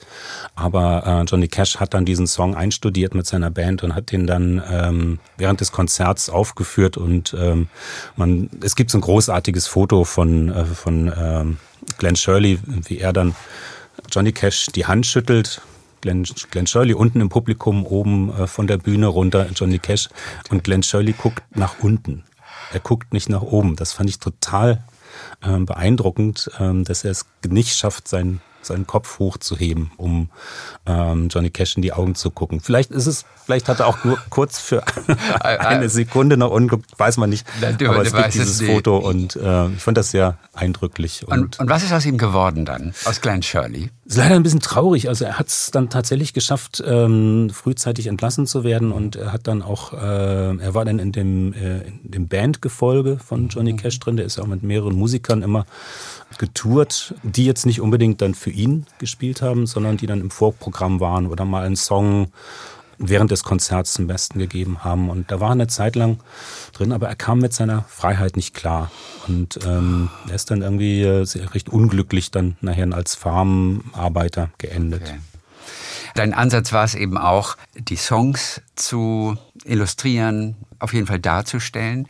Aber äh, Johnny Cash hat dann diesen Song einstudiert mit seiner Band und hat den dann ähm, während des Konzerts aufgeführt. Und ähm, man, es gibt so ein großartiges Foto von, äh, von ähm, Glenn Shirley, wie er dann Johnny Cash die Hand schüttelt Glenn, Glenn Shirley unten im Publikum, oben äh, von der Bühne runter Johnny Cash und Glenn Shirley guckt nach unten. Er guckt nicht nach oben. Das fand ich total äh, beeindruckend, äh, dass er es nicht schafft, sein seinen Kopf hochzuheben, um ähm, Johnny Cash in die Augen zu gucken. Vielleicht ist es, vielleicht hat er auch nur kurz für eine Sekunde noch ungeguckt, weiß man nicht. Du, aber es gibt dieses Foto und äh, ich fand das sehr eindrücklich. Und, und, und, was ist aus ihm geworden dann, aus Glenn Shirley? Ist leider ein bisschen traurig. Also er hat es dann tatsächlich geschafft, ähm, frühzeitig entlassen zu werden und er hat dann auch, äh, er war dann in dem, äh, in dem Bandgefolge von Johnny Cash drin. Der ist ja auch mit mehreren Musikern immer getourt, die jetzt nicht unbedingt dann für ihn gespielt haben, sondern die dann im Vorprogramm waren oder mal einen Song während des Konzerts zum Besten gegeben haben. Und da war eine Zeit lang drin, aber er kam mit seiner Freiheit nicht klar. Und ähm, er ist dann irgendwie äh, recht unglücklich dann nachher als Farmarbeiter geendet. Okay. Dein Ansatz war es eben auch, die Songs zu illustrieren, auf jeden Fall darzustellen.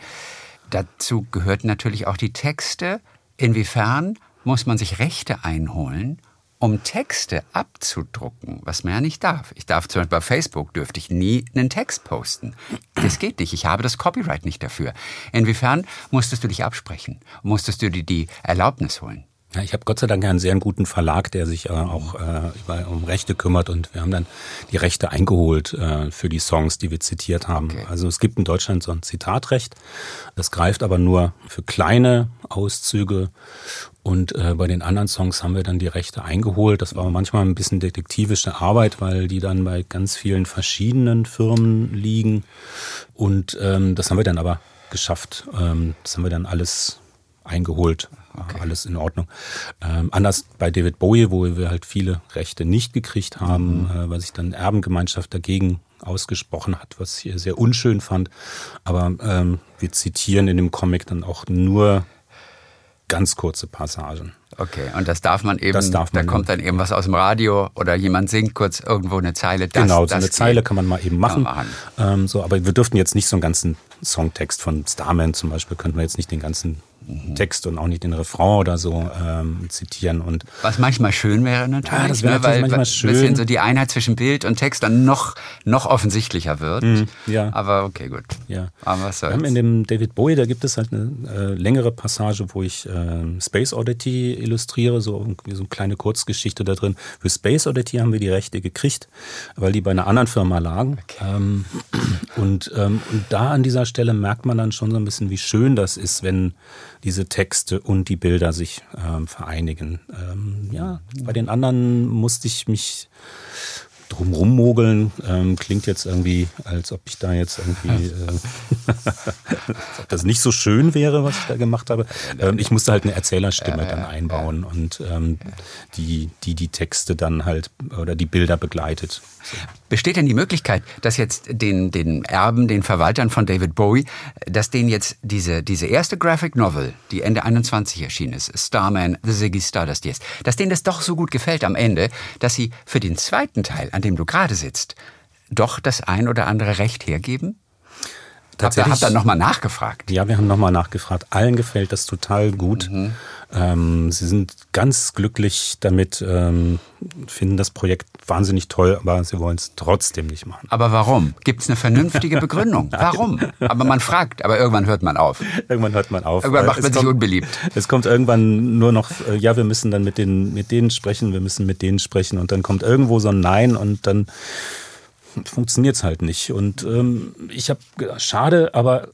Dazu gehörten natürlich auch die Texte. Inwiefern muss man sich Rechte einholen, um Texte abzudrucken, was man ja nicht darf. Ich darf zum Beispiel bei Facebook dürfte ich nie einen Text posten. Das geht nicht. Ich habe das Copyright nicht dafür. Inwiefern musstest du dich absprechen? Musstest du dir die Erlaubnis holen? Ja, ich habe Gott sei Dank einen sehr guten Verlag, der sich äh, auch äh, über, um Rechte kümmert und wir haben dann die Rechte eingeholt äh, für die Songs, die wir zitiert haben. Okay. Also es gibt in Deutschland so ein Zitatrecht, das greift aber nur für kleine Auszüge und äh, bei den anderen Songs haben wir dann die Rechte eingeholt. Das war manchmal ein bisschen detektivische Arbeit, weil die dann bei ganz vielen verschiedenen Firmen liegen und ähm, das haben wir dann aber geschafft. Ähm, das haben wir dann alles eingeholt. Okay. Alles in Ordnung. Ähm, anders bei David Bowie, wo wir halt viele Rechte nicht gekriegt haben, mhm. äh, weil sich dann Erbengemeinschaft dagegen ausgesprochen hat, was ich sehr unschön fand. Aber ähm, wir zitieren in dem Comic dann auch nur ganz kurze Passagen. Okay, und das darf man eben, das darf man da kommt dann eben was aus dem Radio oder jemand singt kurz irgendwo eine Zeile. Das, genau, so eine Zeile kann man mal eben machen. machen. Ähm, so, aber wir dürften jetzt nicht so einen ganzen Songtext von Starman zum Beispiel, könnten wir jetzt nicht den ganzen Text und auch nicht den Refrain oder so ähm, zitieren. Und Was manchmal schön wäre natürlich, ja, das wäre ne, weil manchmal schön. bisschen so die Einheit zwischen Bild und Text dann noch, noch offensichtlicher wird. Mm, ja. Aber okay, gut. Ja. Aber was soll's. Wir haben in dem David Bowie, da gibt es halt eine äh, längere Passage, wo ich äh, Space Oddity illustriere, so, so eine kleine Kurzgeschichte da drin. Für Space Oddity haben wir die Rechte gekriegt, weil die bei einer anderen Firma lagen. Okay. Ähm, und, ähm, und da an dieser Stelle merkt man dann schon so ein bisschen, wie schön das ist, wenn diese Texte und die Bilder sich ähm, vereinigen. Ähm, ja, bei den anderen musste ich mich drum rummogeln. Ähm, klingt jetzt irgendwie, als ob ich da jetzt irgendwie, äh, ob das nicht so schön wäre, was ich da gemacht habe. Ähm, ich musste halt eine Erzählerstimme dann einbauen und ähm, die, die die Texte dann halt oder die Bilder begleitet. Besteht denn die Möglichkeit, dass jetzt den, den Erben, den Verwaltern von David Bowie, dass denen jetzt diese, diese erste Graphic Novel, die Ende 21 erschienen ist, Starman, The Ziggy Stardust jetzt, dass denen das doch so gut gefällt am Ende, dass sie für den zweiten Teil, an dem du gerade sitzt, doch das ein oder andere Recht hergeben? Tatsächlich. Habt ihr, habt ihr nochmal nachgefragt? Ja, wir haben nochmal nachgefragt. Allen gefällt das total gut. Mhm. Ähm, sie sind ganz glücklich damit, ähm, finden das Projekt wahnsinnig toll, aber sie wollen es trotzdem nicht machen. Aber warum? Gibt es eine vernünftige Begründung? warum? Aber man fragt, aber irgendwann hört man auf. Irgendwann hört man auf. Irgendwann macht man sich kommt, unbeliebt. Es kommt irgendwann nur noch, äh, ja, wir müssen dann mit, den, mit denen sprechen, wir müssen mit denen sprechen und dann kommt irgendwo so ein Nein und dann funktioniert es halt nicht. Und ähm, ich habe, schade, aber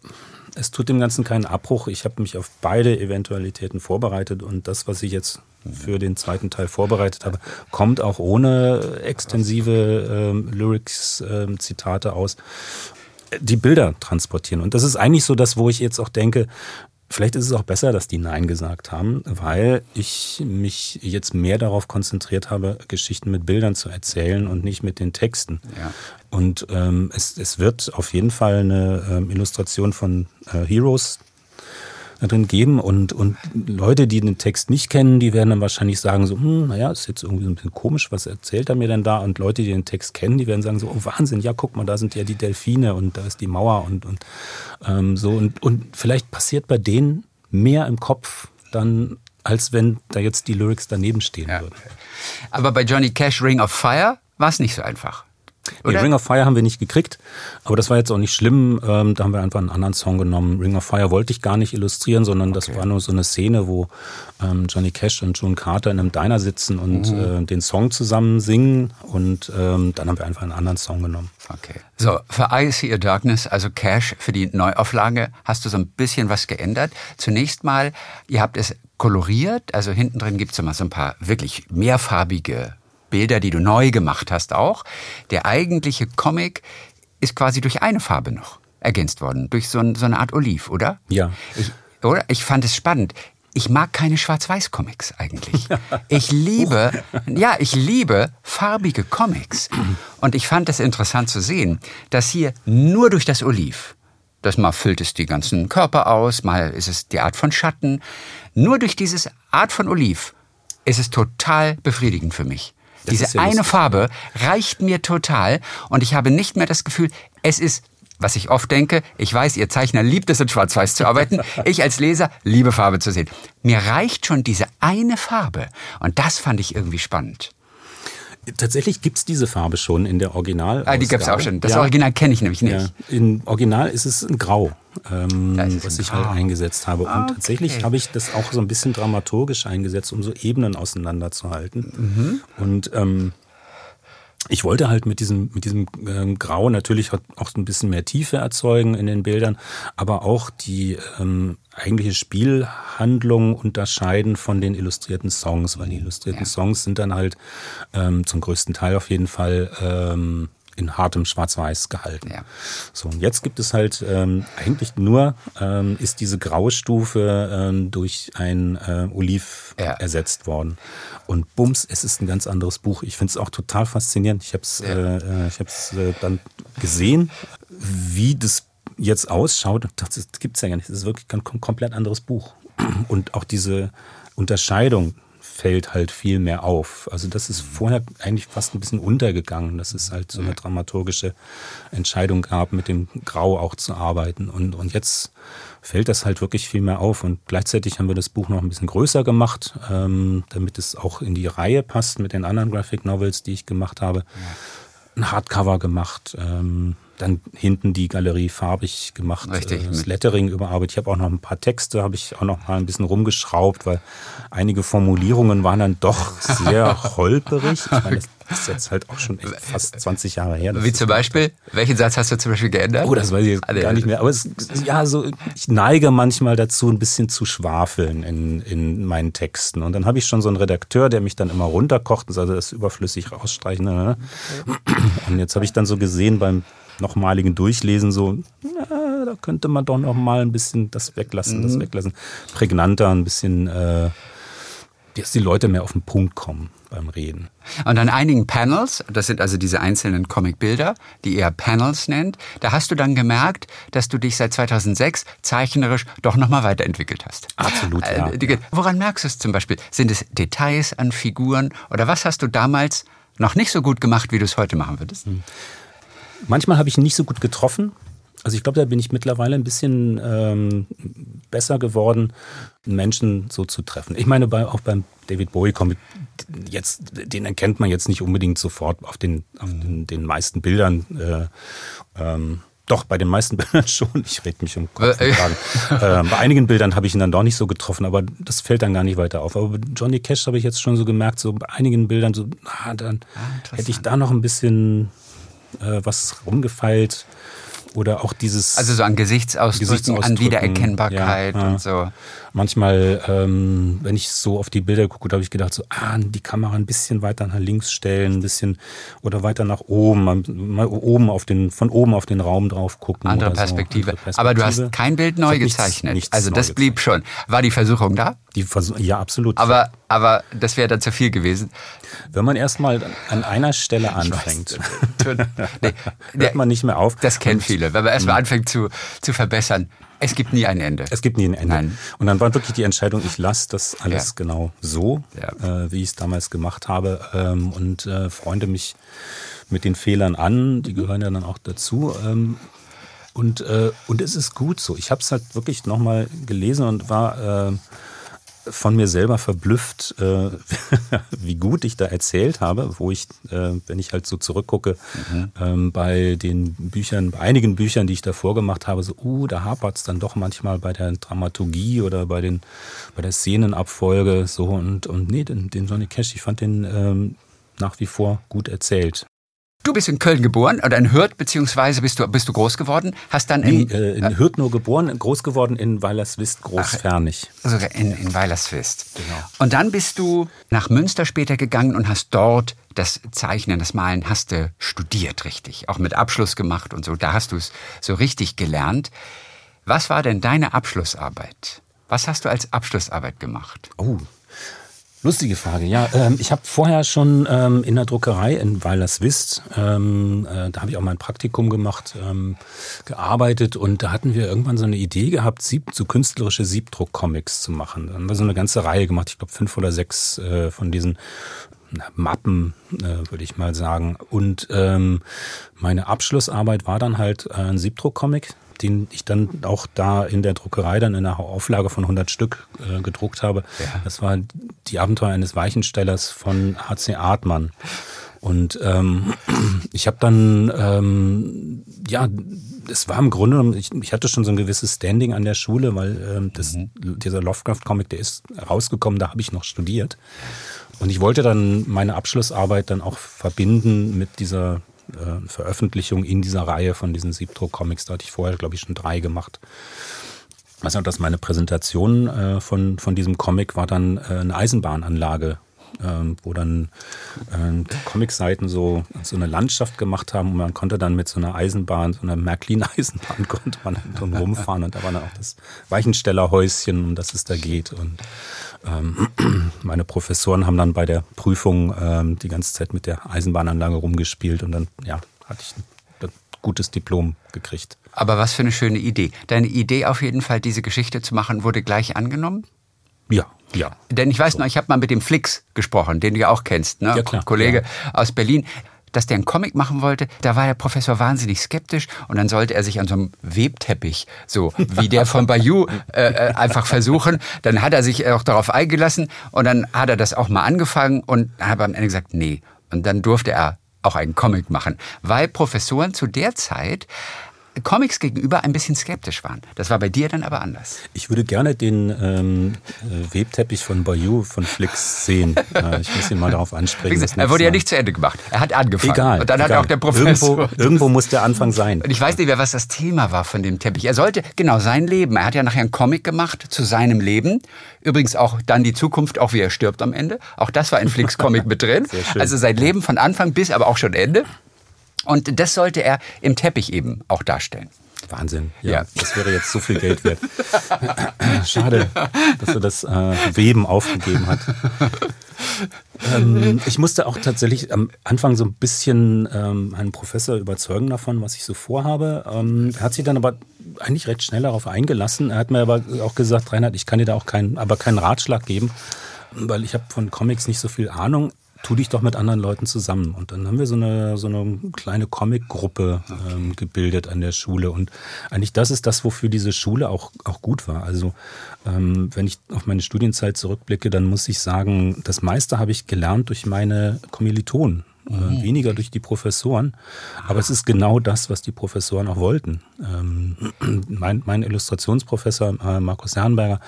es tut dem Ganzen keinen Abbruch. Ich habe mich auf beide Eventualitäten vorbereitet und das, was ich jetzt für den zweiten Teil vorbereitet habe, kommt auch ohne extensive ähm, Lyrics-Zitate ähm, aus. Die Bilder transportieren. Und das ist eigentlich so das, wo ich jetzt auch denke, Vielleicht ist es auch besser, dass die Nein gesagt haben, weil ich mich jetzt mehr darauf konzentriert habe, Geschichten mit Bildern zu erzählen und nicht mit den Texten. Ja. Und ähm, es, es wird auf jeden Fall eine ähm, Illustration von äh, Heroes drin geben und, und Leute, die den Text nicht kennen, die werden dann wahrscheinlich sagen so, hm, naja, ist jetzt irgendwie ein bisschen komisch, was erzählt er mir denn da? Und Leute, die den Text kennen, die werden sagen so, oh Wahnsinn, ja, guck mal, da sind ja die Delfine und da ist die Mauer und, und ähm, so. Und, und vielleicht passiert bei denen mehr im Kopf dann, als wenn da jetzt die Lyrics daneben stehen ja. würden. Aber bei Johnny Cash Ring of Fire war es nicht so einfach. Nee, Ring of Fire haben wir nicht gekriegt, aber das war jetzt auch nicht schlimm. Ähm, da haben wir einfach einen anderen Song genommen. Ring of Fire wollte ich gar nicht illustrieren, sondern okay. das war nur so eine Szene, wo ähm, Johnny Cash und June Carter in einem Diner sitzen und mhm. äh, den Song zusammen singen. Und ähm, dann haben wir einfach einen anderen Song genommen. Okay. So, für I See a Darkness, also Cash für die Neuauflage, hast du so ein bisschen was geändert. Zunächst mal, ihr habt es koloriert, also hinten drin gibt es immer so ein paar wirklich mehrfarbige Bilder, die du neu gemacht hast auch. Der eigentliche Comic ist quasi durch eine Farbe noch ergänzt worden, durch so, ein, so eine Art Oliv, oder? Ja. Ich, oder? Ich fand es spannend. Ich mag keine Schwarz-Weiß-Comics eigentlich. Ich liebe, ja, ich liebe farbige Comics. Und ich fand es interessant zu sehen, dass hier nur durch das Oliv, das mal füllt es die ganzen Körper aus, mal ist es die Art von Schatten, nur durch dieses Art von Oliv ist es total befriedigend für mich. Das Diese ja eine lustig. Farbe reicht mir total und ich habe nicht mehr das Gefühl, es ist was ich oft denke, ich weiß, ihr Zeichner liebt es in Schwarz-Weiß zu arbeiten, ich als Leser liebe Farbe zu sehen. Mir reicht schon diese eine Farbe und das fand ich irgendwie spannend. Tatsächlich gibt es diese Farbe schon in der Original. Ah, die gibt es auch schon. Das ja. Original kenne ich nämlich nicht. Ja. Im Original ist es ein Grau, ähm, was ich halt eingesetzt habe. Und okay. tatsächlich habe ich das auch so ein bisschen dramaturgisch eingesetzt, um so Ebenen auseinanderzuhalten. Mhm. Und ähm, ich wollte halt mit diesem, mit diesem ähm, Grau natürlich auch ein bisschen mehr Tiefe erzeugen in den Bildern, aber auch die ähm, eigentliche Spielhandlung unterscheiden von den illustrierten Songs, weil die illustrierten ja. Songs sind dann halt ähm, zum größten Teil auf jeden Fall ähm, in hartem Schwarz-Weiß gehalten. Ja. So, und jetzt gibt es halt ähm, eigentlich nur, ähm, ist diese graue Stufe ähm, durch ein äh, Oliv ja. ersetzt worden. Und bums, es ist ein ganz anderes Buch. Ich finde es auch total faszinierend. Ich habe es ja. äh, ich hab's, äh, dann gesehen, wie das jetzt ausschaut. Das gibt es ja gar nicht. Das ist wirklich ein komplett anderes Buch. Und auch diese Unterscheidung fällt halt viel mehr auf. Also das ist vorher eigentlich fast ein bisschen untergegangen, dass es halt so eine dramaturgische Entscheidung gab, mit dem Grau auch zu arbeiten. Und, und jetzt fällt das halt wirklich viel mehr auf. Und gleichzeitig haben wir das Buch noch ein bisschen größer gemacht, ähm, damit es auch in die Reihe passt mit den anderen Graphic Novels, die ich gemacht habe. Ein Hardcover gemacht. Ähm, dann hinten die Galerie farbig gemacht, Richtig, äh, das Lettering überarbeitet. Ich habe auch noch ein paar Texte, habe ich auch noch mal ein bisschen rumgeschraubt, weil einige Formulierungen waren dann doch sehr holperig. Ich meine, das ist jetzt halt auch schon fast 20 Jahre her. Wie zum Beispiel? Welchen Satz hast du zum Beispiel geändert? Oh, das weiß ich jetzt also, gar nicht mehr. Aber es, ja, so, ich neige manchmal dazu, ein bisschen zu schwafeln in, in meinen Texten. Und dann habe ich schon so einen Redakteur, der mich dann immer runterkocht und sagt, das ist überflüssig rausstreichen. Ne? Und jetzt habe ich dann so gesehen beim nochmaligen Durchlesen so, na, da könnte man doch noch mal ein bisschen das weglassen, mhm. das weglassen. Prägnanter, ein bisschen, äh, dass die Leute mehr auf den Punkt kommen beim Reden. Und an einigen Panels, das sind also diese einzelnen Comicbilder, die ihr Panels nennt, da hast du dann gemerkt, dass du dich seit 2006 zeichnerisch doch nochmal weiterentwickelt hast. Absolut, ja. Äh, woran merkst du es zum Beispiel? Sind es Details an Figuren oder was hast du damals noch nicht so gut gemacht, wie du es heute machen würdest? Hm. Manchmal habe ich ihn nicht so gut getroffen. Also ich glaube, da bin ich mittlerweile ein bisschen ähm, besser geworden, Menschen so zu treffen. Ich meine, bei, auch beim David Bowie Comic, jetzt, den erkennt man jetzt nicht unbedingt sofort auf den, auf den, den meisten Bildern. Äh, ähm, doch, bei den meisten Bildern schon. Ich rede mich um Kopf und äh, Bei einigen Bildern habe ich ihn dann doch nicht so getroffen, aber das fällt dann gar nicht weiter auf. Aber bei Johnny Cash habe ich jetzt schon so gemerkt, so bei einigen Bildern, so, na, dann ah, hätte ich da noch ein bisschen äh, was rumgefeilt. Oder auch dieses. Also so an Gesichtsausdrücken, Gesichtsausdrücken an Wiedererkennbarkeit ja, ja. und so manchmal, ähm, wenn ich so auf die Bilder gucke, da habe ich gedacht, so, ah, die Kamera ein bisschen weiter nach links stellen, ein bisschen oder weiter nach oben, mal oben auf den, von oben auf den Raum drauf gucken. Andere, Perspektive. So. Andere Perspektive. Aber du hast kein Bild neu gezeichnet. Nichts, nichts also das blieb schon. War die Versuchung da? Die Versuch, ja, absolut. Aber, aber das wäre dann zu viel gewesen. Wenn man erstmal an einer Stelle anfängt, nee, hört man nicht mehr auf. Das kennen viele. Wenn man erstmal anfängt zu, zu verbessern, es gibt nie ein Ende. Es gibt nie ein Ende. Nein. Und dann war wirklich die Entscheidung, ich lasse das alles ja. genau so, ja. äh, wie ich es damals gemacht habe ähm, und äh, freunde mich mit den Fehlern an, die gehören ja dann auch dazu. Ähm, und, äh, und es ist gut so. Ich habe es halt wirklich nochmal gelesen und war äh, von mir selber verblüfft, äh, wie gut ich da erzählt habe, wo ich, äh, wenn ich halt so zurückgucke, mhm. ähm, bei den Büchern, bei einigen Büchern, die ich davor gemacht habe, so, uh, da hapert es dann doch manchmal bei der Dramaturgie oder bei den, bei der Szenenabfolge, so und, und nee, den, den Johnny Cash, ich fand den ähm, nach wie vor gut erzählt. Du bist in Köln geboren oder in Hürth, beziehungsweise bist du, bist du groß geworden? Hast dann in, nee, äh, in Hürth nur geboren, groß geworden in Weilerswist, Großfernig. Sogar in, in Weilerswist. Genau. Und dann bist du nach Münster später gegangen und hast dort das Zeichnen, das Malen hast du studiert, richtig. Auch mit Abschluss gemacht und so. Da hast du es so richtig gelernt. Was war denn deine Abschlussarbeit? Was hast du als Abschlussarbeit gemacht? Oh, Lustige Frage, ja. Ähm, ich habe vorher schon ähm, in der Druckerei in Weilerswist, ähm, äh, da habe ich auch mein Praktikum gemacht, ähm, gearbeitet und da hatten wir irgendwann so eine Idee gehabt, Sieb, so künstlerische Siebdruck-Comics zu machen. Da haben wir so eine ganze Reihe gemacht, ich glaube fünf oder sechs äh, von diesen Mappen, äh, würde ich mal sagen. Und ähm, meine Abschlussarbeit war dann halt äh, ein Siebdruck-Comic, den ich dann auch da in der Druckerei dann in einer Auflage von 100 Stück äh, gedruckt habe. Ja. Das war die Abenteuer eines Weichenstellers von H.C. Artmann. Und ähm, ich habe dann, ähm, ja, es war im Grunde, ich, ich hatte schon so ein gewisses Standing an der Schule, weil ähm, das, mhm. dieser Lovecraft-Comic, der ist rausgekommen, da habe ich noch studiert. Und ich wollte dann meine Abschlussarbeit dann auch verbinden mit dieser äh, Veröffentlichung in dieser Reihe von diesen Siebdruck-Comics. Da hatte ich vorher, glaube ich, schon drei gemacht. Also, dass meine Präsentation äh, von, von diesem Comic war dann äh, eine Eisenbahnanlage ähm, wo dann äh, Comicseiten so, so eine Landschaft gemacht haben und man konnte dann mit so einer Eisenbahn, so einer Märklin-Eisenbahn konnte man dann rumfahren und da war dann auch das Weichenstellerhäuschen, um das es da geht und ähm, meine Professoren haben dann bei der Prüfung ähm, die ganze Zeit mit der Eisenbahnanlage rumgespielt und dann ja, hatte ich ein gutes Diplom gekriegt. Aber was für eine schöne Idee. Deine Idee auf jeden Fall, diese Geschichte zu machen, wurde gleich angenommen? Ja, ja. Denn ich weiß noch, ich habe mal mit dem Flix gesprochen, den du ja auch kennst, ne? Ja, klar, Kollege ja. aus Berlin dass der einen Comic machen wollte, da war der Professor wahnsinnig skeptisch und dann sollte er sich an so einem Webteppich, so wie der von Bayou, äh, äh, einfach versuchen. Dann hat er sich auch darauf eingelassen und dann hat er das auch mal angefangen und hat am Ende gesagt, nee. Und dann durfte er auch einen Comic machen, weil Professoren zu der Zeit Comics gegenüber ein bisschen skeptisch waren. Das war bei dir dann aber anders. Ich würde gerne den ähm, äh, Webteppich von Bayou von Flix sehen. äh, ich muss ihn mal darauf ansprechen. Gesagt, er wurde ja nicht zu Ende gemacht. Er hat angefangen. Egal. Und dann egal. hat auch der Professor. Irgendwo, irgendwo muss der Anfang sein. Und ich weiß nicht mehr, was das Thema war von dem Teppich. Er sollte, genau, sein Leben. Er hat ja nachher einen Comic gemacht zu seinem Leben. Übrigens auch dann die Zukunft, auch wie er stirbt am Ende. Auch das war in Flix Comic mit drin. Also sein Leben von Anfang bis, aber auch schon Ende. Und das sollte er im Teppich eben auch darstellen. Wahnsinn. Ja, ja. Das wäre jetzt so viel Geld wert. Schade, dass er das äh, Weben aufgegeben hat. ähm, ich musste auch tatsächlich am Anfang so ein bisschen ähm, einen Professor überzeugen davon, was ich so vorhabe. Ähm, er hat sich dann aber eigentlich recht schnell darauf eingelassen. Er hat mir aber auch gesagt, Reinhard, ich kann dir da auch keinen, aber keinen Ratschlag geben, weil ich habe von Comics nicht so viel Ahnung tu dich doch mit anderen Leuten zusammen. Und dann haben wir so eine, so eine kleine Comic-Gruppe ähm, gebildet an der Schule. Und eigentlich das ist das, wofür diese Schule auch, auch gut war. Also ähm, wenn ich auf meine Studienzeit zurückblicke, dann muss ich sagen, das meiste habe ich gelernt durch meine Kommilitonen. Äh, mhm. weniger durch die Professoren. Aber es ist genau das, was die Professoren auch wollten. Ähm, mein, mein, Illustrationsprofessor äh, Markus Herrenberger,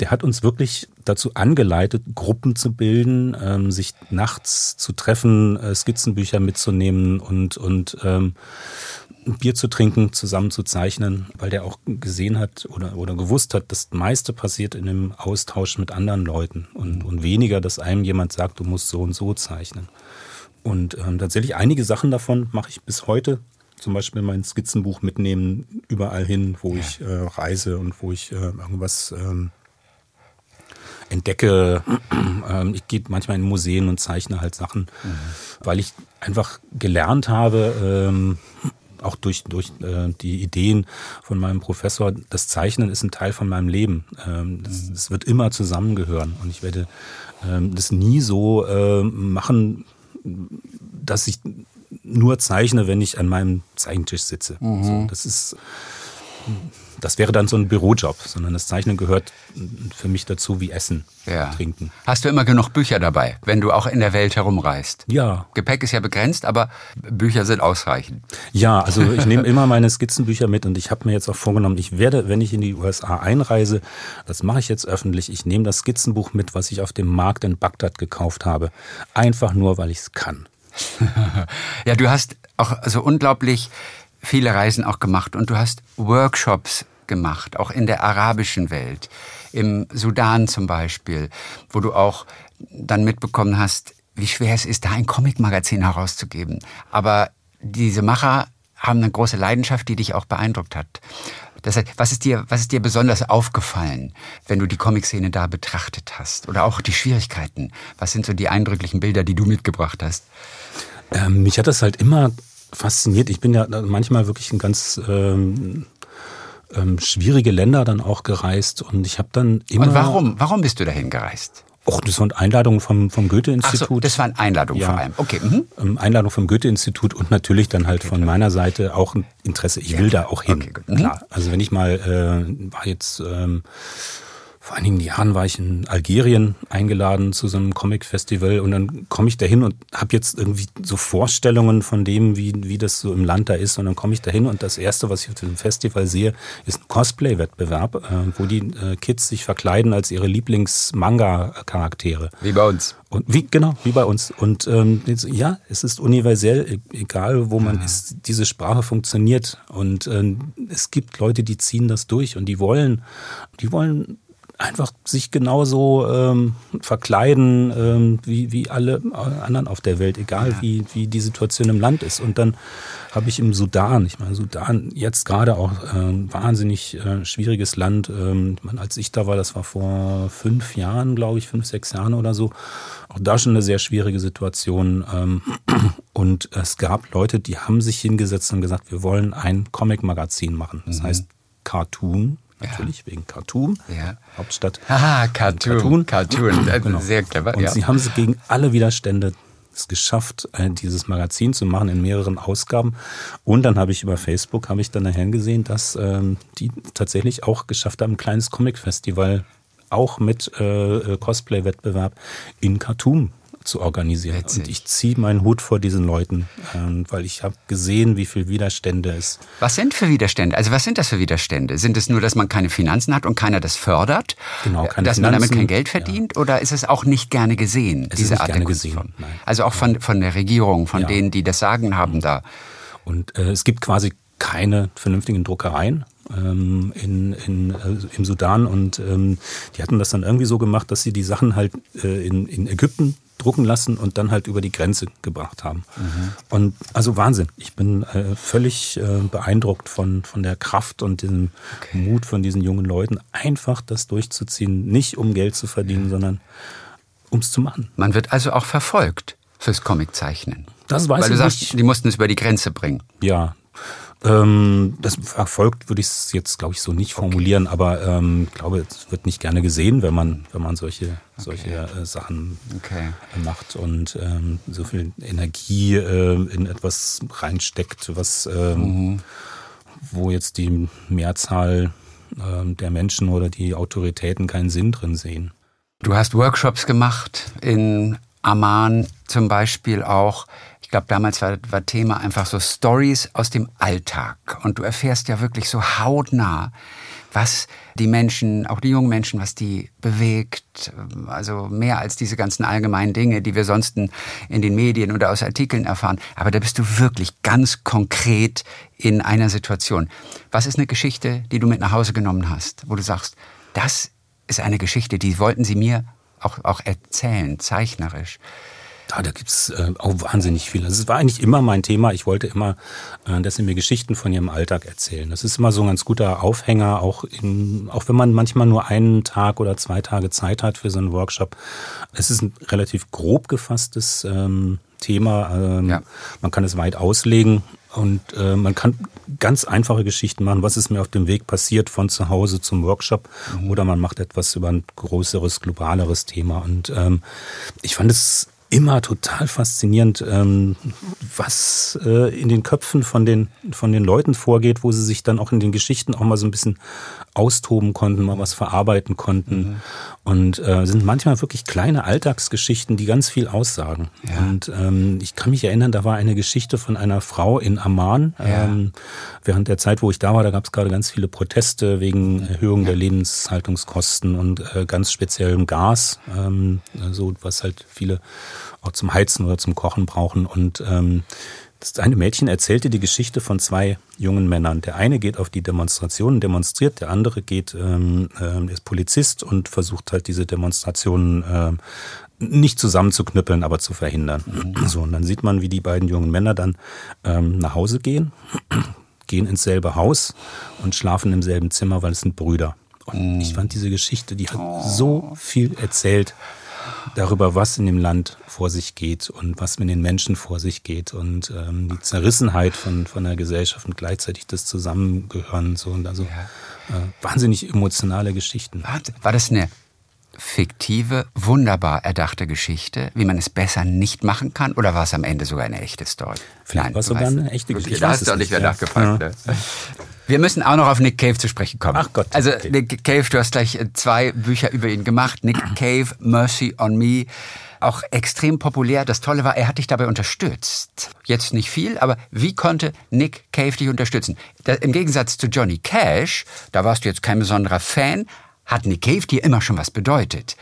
der hat uns wirklich dazu angeleitet, Gruppen zu bilden, ähm, sich nachts zu treffen, äh, Skizzenbücher mitzunehmen und, und ähm, Bier zu trinken, zusammen zu zeichnen, weil der auch gesehen hat oder, oder gewusst hat, das meiste passiert in dem Austausch mit anderen Leuten und, und weniger, dass einem jemand sagt, du musst so und so zeichnen. Und ähm, tatsächlich einige Sachen davon mache ich bis heute. Zum Beispiel mein Skizzenbuch mitnehmen überall hin, wo ja. ich äh, reise und wo ich äh, irgendwas ähm, entdecke. Ähm, ich gehe manchmal in Museen und zeichne halt Sachen, mhm. weil ich einfach gelernt habe, ähm, auch durch, durch äh, die Ideen von meinem Professor, das Zeichnen ist ein Teil von meinem Leben. Ähm, das, das, wird immer zusammengehören und ich werde ähm, das nie so äh, machen, dass ich nur zeichne, wenn ich an meinem Zeichentisch sitze. Mhm. So, das ist das wäre dann so ein Bürojob, sondern das Zeichnen gehört für mich dazu wie Essen, Ja. Trinken. Hast du immer genug Bücher dabei, wenn du auch in der Welt herumreist? Ja, Gepäck ist ja begrenzt, aber Bücher sind ausreichend. Ja, also ich nehme immer meine Skizzenbücher mit und ich habe mir jetzt auch vorgenommen, ich werde, wenn ich in die USA einreise, das mache ich jetzt öffentlich, ich nehme das Skizzenbuch mit, was ich auf dem Markt in Bagdad gekauft habe. Einfach nur, weil ich es kann. Ja, du hast auch so unglaublich viele Reisen auch gemacht und du hast Workshops gemacht, auch in der arabischen Welt, im Sudan zum Beispiel, wo du auch dann mitbekommen hast, wie schwer es ist, da ein Comicmagazin herauszugeben. Aber diese Macher haben eine große Leidenschaft, die dich auch beeindruckt hat. Das heißt, was ist dir, was ist dir besonders aufgefallen, wenn du die Comic-Szene da betrachtet hast? Oder auch die Schwierigkeiten? Was sind so die eindrücklichen Bilder, die du mitgebracht hast? Ähm, mich hat das halt immer fasziniert. Ich bin ja manchmal wirklich in ganz ähm, ähm, schwierige Länder dann auch gereist und ich habe dann immer. Und warum? Warum bist du dahin gereist? Och, das waren Einladungen vom, vom Ach so, Goethe-Institut. das waren Einladungen Ja. vor allem. Okay. Mhm. Ähm, Einladung vom Goethe-Institut und natürlich dann halt von meiner Seite auch ein Interesse. Ich will da auch hin. Okay. Mhm. Klar. Also wenn ich mal, äh, war jetzt, ähm, vor einigen Jahren war ich in Algerien eingeladen zu so einem Comic-Festival und dann komme ich dahin und habe jetzt irgendwie so Vorstellungen von dem, wie, wie das so im Land da ist. Und dann komme ich dahin und das Erste, was ich auf diesem Festival sehe, ist ein Cosplay-Wettbewerb, äh, wo die äh, Kids sich verkleiden als ihre Lieblings-Manga-Charaktere. Wie bei uns. Und wie, genau, wie bei uns. Und ähm, ja, es ist universell, e- egal wo man ist, diese Sprache funktioniert. Und ähm, es gibt Leute, die ziehen das durch und die wollen, die wollen einfach sich genauso ähm, verkleiden ähm, wie, wie alle anderen auf der Welt, egal wie, wie die Situation im Land ist. Und dann habe ich im Sudan, ich meine, Sudan jetzt gerade auch äh, ein wahnsinnig äh, schwieriges Land. Ähm, ich meine, als ich da war, das war vor fünf Jahren, glaube ich, fünf, sechs Jahren oder so. Auch da schon eine sehr schwierige Situation. Ähm, und es gab Leute, die haben sich hingesetzt und gesagt, wir wollen ein Comic-Magazin machen. Das heißt Cartoon, natürlich wegen Khartoum, Ja. Hauptstadt. Ah. Cartoon. Das ist Genau. Sehr clever. Und ja. sie haben es gegen alle Widerstände es geschafft, äh, dieses Magazin zu machen in mehreren Ausgaben. Und dann habe ich über Facebook, habe ich dann nachher gesehen, dass ähm, die tatsächlich auch geschafft haben, ein kleines Comic-Festival auch mit äh, äh, Cosplay-Wettbewerb in Khartoum zu organisieren. Witzig. Und ich ziehe meinen Hut vor diesen Leuten, ähm, weil ich habe gesehen, wie viel Widerstände es Was sind für Widerstände? Also was sind das für Widerstände? Sind es nur, dass man keine Finanzen hat und keiner das fördert? Genau, keine Dass man damit Finanzen, kein Geld verdient? Oder ist es auch nicht gerne gesehen, ist diese nicht Art gerne gesehen, nein. Also auch von, von der Regierung, von Ja. denen, die das Sagen haben da. Und äh, es gibt quasi keine vernünftigen Druckereien ähm, in, in, äh, im Sudan. Und ähm, die hatten das dann irgendwie so gemacht, dass sie die Sachen halt äh, in, in Ägypten drucken lassen und dann halt über die Grenze gebracht haben. Und also Wahnsinn. Ich bin äh, völlig äh, beeindruckt von, von der Kraft und dem Mut von diesen jungen Leuten, einfach das durchzuziehen, nicht um Geld zu verdienen, sondern ums zu machen. Man wird also auch verfolgt fürs Comiczeichnen. Das weiß Weil du ich sagst, nicht. die mussten es über die Grenze bringen. Ja. Ähm, das verfolgt würde ich es jetzt, glaube ich, so nicht formulieren, aber ähm, ich glaube, es wird nicht gerne gesehen, wenn man, wenn man solche, solche äh, Sachen Okay. äh, macht und ähm, so viel Energie äh, in etwas reinsteckt, was ähm, wo jetzt die Mehrzahl ähm, der Menschen oder die Autoritäten keinen Sinn drin sehen. Du hast Workshops gemacht in Amman zum Beispiel auch. Glaube, damals war, war Thema einfach so Stories aus dem Alltag. Und du erfährst ja wirklich so hautnah, was die Menschen, auch die jungen Menschen, was die bewegt. Also mehr als diese ganzen allgemeinen Dinge, die wir sonst in den Medien oder aus Artikeln erfahren. Aber da bist du wirklich ganz konkret in einer Situation. Was ist eine Geschichte, die du mit nach Hause genommen hast, wo du sagst, das ist eine Geschichte, die wollten sie mir auch, auch erzählen, zeichnerisch. Ja, da gibt's äh, auch wahnsinnig viel. Also es war eigentlich immer mein Thema. Ich wollte immer, äh, dass sie mir Geschichten von ihrem Alltag erzählen. Das ist immer so ein ganz guter Aufhänger, auch, in, auch wenn man manchmal nur einen Tag oder zwei Tage Zeit hat für so einen Workshop. Es ist ein relativ grob gefasstes ähm, Thema. Ähm, Ja. Man kann es weit auslegen und äh, man kann ganz einfache Geschichten machen. Was ist mir auf dem Weg passiert von zu Hause zum Workshop? Oder man macht etwas über ein größeres, globaleres Thema. Und ähm, ich fand es immer total faszinierend, ähm, was äh, in den Köpfen von den, von den Leuten vorgeht, wo sie sich dann auch in den Geschichten auch mal so ein bisschen austoben konnten, mal was verarbeiten konnten. Mhm. Und äh, sind manchmal wirklich kleine Alltagsgeschichten, die ganz viel aussagen. Ja. Und ähm, ich kann mich erinnern, da war eine Geschichte von einer Frau in Amman. Ja. Ähm, während der Zeit, wo ich da war, da gab es gerade ganz viele Proteste wegen Erhöhung ja. der Lebenshaltungskosten und äh, ganz speziellem Gas, ähm, so was halt viele auch zum Heizen oder zum Kochen brauchen. Und ähm, das eine Mädchen erzählte die Geschichte von zwei jungen Männern. Der eine geht auf die Demonstrationen, demonstriert, der andere geht, ähm, äh, ist Polizist und versucht halt diese Demonstrationen äh, nicht zusammenzuknüppeln, aber zu verhindern. Mhm. So, und dann sieht man, wie die beiden jungen Männer dann ähm, nach Hause gehen, gehen ins selbe Haus und schlafen im selben Zimmer, weil es sind Brüder. Und mhm. ich fand diese Geschichte, die hat oh. so viel erzählt darüber, was in dem Land vor sich geht und was mit den Menschen vor sich geht und ähm, die Zerrissenheit von, von der Gesellschaft und gleichzeitig das Zusammengehören so und also äh, wahnsinnig emotionale Geschichten. War, war das eine fiktive, wunderbar erdachte Geschichte, wie man es besser nicht machen kann? Oder war es am Ende sogar eine echte Story? Vielleicht war es sogar eine echte Geschichte. Da hast du nicht mehr nachgefragt. Ja. Ne? Wir müssen auch noch auf Nick Cave zu sprechen kommen. Ach Gott. Also okay. Nick Cave, du hast gleich äh, zwei Bücher über ihn gemacht. Nick Cave, Mercy on Me. Auch extrem populär. Das Tolle war, er hat dich dabei unterstützt. Jetzt nicht viel, aber wie konnte Nick Cave dich unterstützen? Da, Im Gegensatz zu Johnny Cash, da warst du jetzt kein besonderer Fan, hat Nick Cave dir immer schon was bedeutet.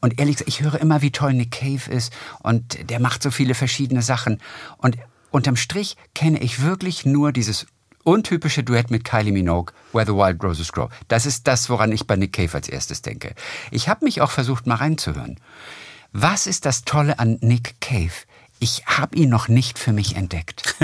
Und ehrlich gesagt, ich höre immer, wie toll Nick Cave ist und der macht so viele verschiedene Sachen. Und unterm Strich kenne ich wirklich nur dieses untypische Duett mit Kylie Minogue, Where the Wild Roses Grow. Das ist das, woran ich bei Nick Cave als erstes denke. Ich habe mich auch versucht, mal reinzuhören. Was ist das Tolle an Nick Cave? Ich habe ihn noch nicht für mich entdeckt.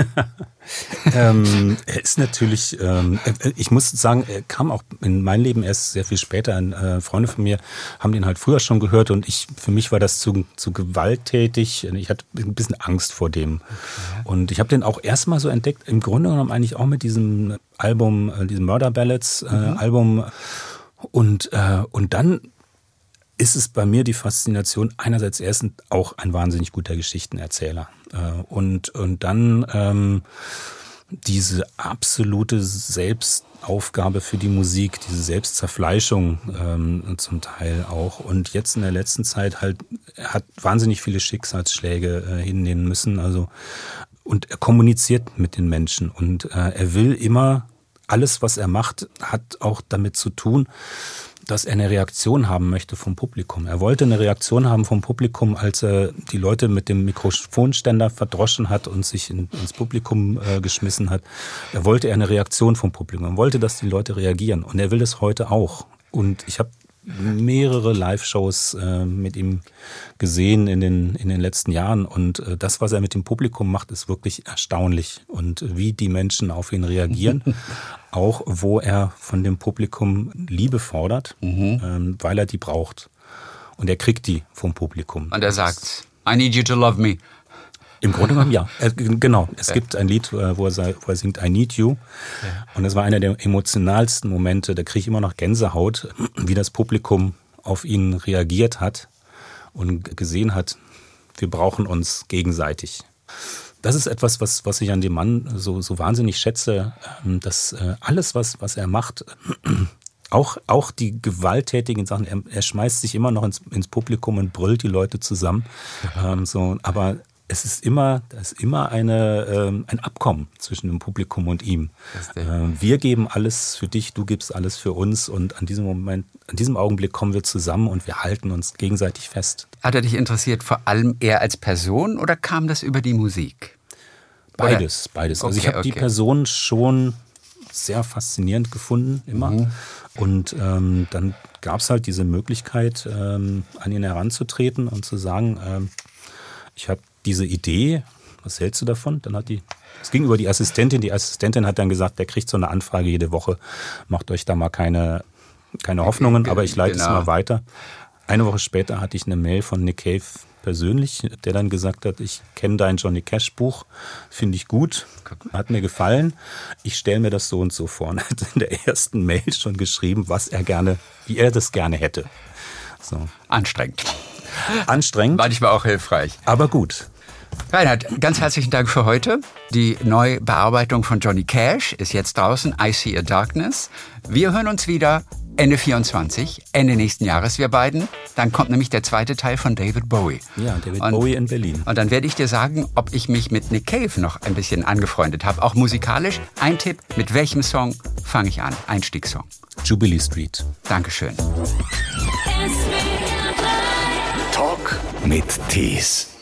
ähm, er ist natürlich, ähm, äh, ich muss sagen, er kam auch in mein Leben erst sehr viel später. Äh, Freunde von mir haben den halt früher schon gehört und ich, für mich war das zu, zu gewalttätig. Ich hatte ein bisschen Angst vor dem. Okay. Und ich habe den auch erstmal so entdeckt, im Grunde genommen eigentlich auch mit diesem Album, äh, diesem Murder Ballads äh, mhm. Album. Und, äh, und dann ist es bei mir die Faszination, einerseits erst auch ein wahnsinnig guter Geschichtenerzähler. Äh, und, und dann ähm, diese absolute Selbstaufgabe für die Musik, diese Selbstzerfleischung ähm, zum Teil auch. Und jetzt in der letzten Zeit halt, hat wahnsinnig viele Schicksalsschläge äh, hinnehmen müssen. Also, und er kommuniziert mit den Menschen und äh, er will immer, alles, was er macht, hat auch damit zu tun, dass er eine Reaktion haben möchte vom Publikum. Er wollte eine Reaktion haben vom Publikum, als er die Leute mit dem Mikrofonständer verdroschen hat und sich in, ins Publikum äh, geschmissen hat. Er wollte eine Reaktion vom Publikum. Er wollte, dass die Leute reagieren. Und er will es heute auch. Und ich habe mehrere Live-Shows äh, mit ihm gesehen in den, in den letzten Jahren. Und äh, das, was er mit dem Publikum macht, ist wirklich erstaunlich. Und wie die Menschen auf ihn reagieren. auch wo er von dem Publikum Liebe fordert, mhm. ähm, weil er die braucht. Und er kriegt die vom Publikum. Und er sagt, I need you to love me. Im Grunde genommen ja. Er, genau. Es ja. gibt ein Lied, äh, wo er, wo er, singt I Need You. Ja. Und das war einer der emotionalsten Momente. Da kriege ich immer noch Gänsehaut, wie das Publikum auf ihn reagiert hat und gesehen hat, wir brauchen uns gegenseitig. Das ist etwas, was, was ich an dem Mann so, so wahnsinnig schätze, ähm, dass äh, alles, was, was er macht, auch, auch die gewalttätigen Sachen, er, er schmeißt sich immer noch ins, ins Publikum und brüllt die Leute zusammen. Ähm, so, aber es ist immer, da ist immer eine, ähm, ein Abkommen zwischen dem Publikum und ihm. Ähm, wir geben alles für dich, du gibst alles für uns und an diesem Moment, an diesem Augenblick kommen wir zusammen und wir halten uns gegenseitig fest. Hat er dich interessiert vor allem eher als Person oder kam das über die Musik? Beides, oder? beides. Also okay, ich habe okay. die Person schon sehr faszinierend gefunden, immer. Mhm. Und ähm, dann gab es halt diese Möglichkeit, ähm, an ihn heranzutreten und zu sagen, ähm, ich habe diese Idee, was hältst du davon? Dann hat die, es ging über die Assistentin, die Assistentin hat dann gesagt, der kriegt so eine Anfrage jede Woche, macht euch da mal keine, keine Hoffnungen, aber ich leite genau. es mal weiter. Eine Woche später hatte ich eine Mail von Nick Cave persönlich, der dann gesagt hat, ich kenne dein Johnny Cash Buch, finde ich gut, hat mir gefallen, ich stelle mir das so und so vor. Und hat in der ersten Mail schon geschrieben, was er gerne, wie er das gerne hätte. So. Anstrengend. Anstrengend. Manchmal auch hilfreich. Aber gut. Reinhard, ganz herzlichen Dank für heute. Die Neubearbeitung von Johnny Cash ist jetzt draußen. I See a Darkness. Wir hören uns wieder Ende 24, Ende nächsten Jahres, wir beiden. Dann kommt nämlich der zweite Teil von David Bowie. Ja, David und, Bowie in Berlin. Und dann werde ich dir sagen, ob ich mich mit Nick Cave noch ein bisschen angefreundet habe. Auch musikalisch. Ein Tipp, mit welchem Song fange ich an? Einstiegssong. Jubilee Street. Dankeschön. Talk mit Tees.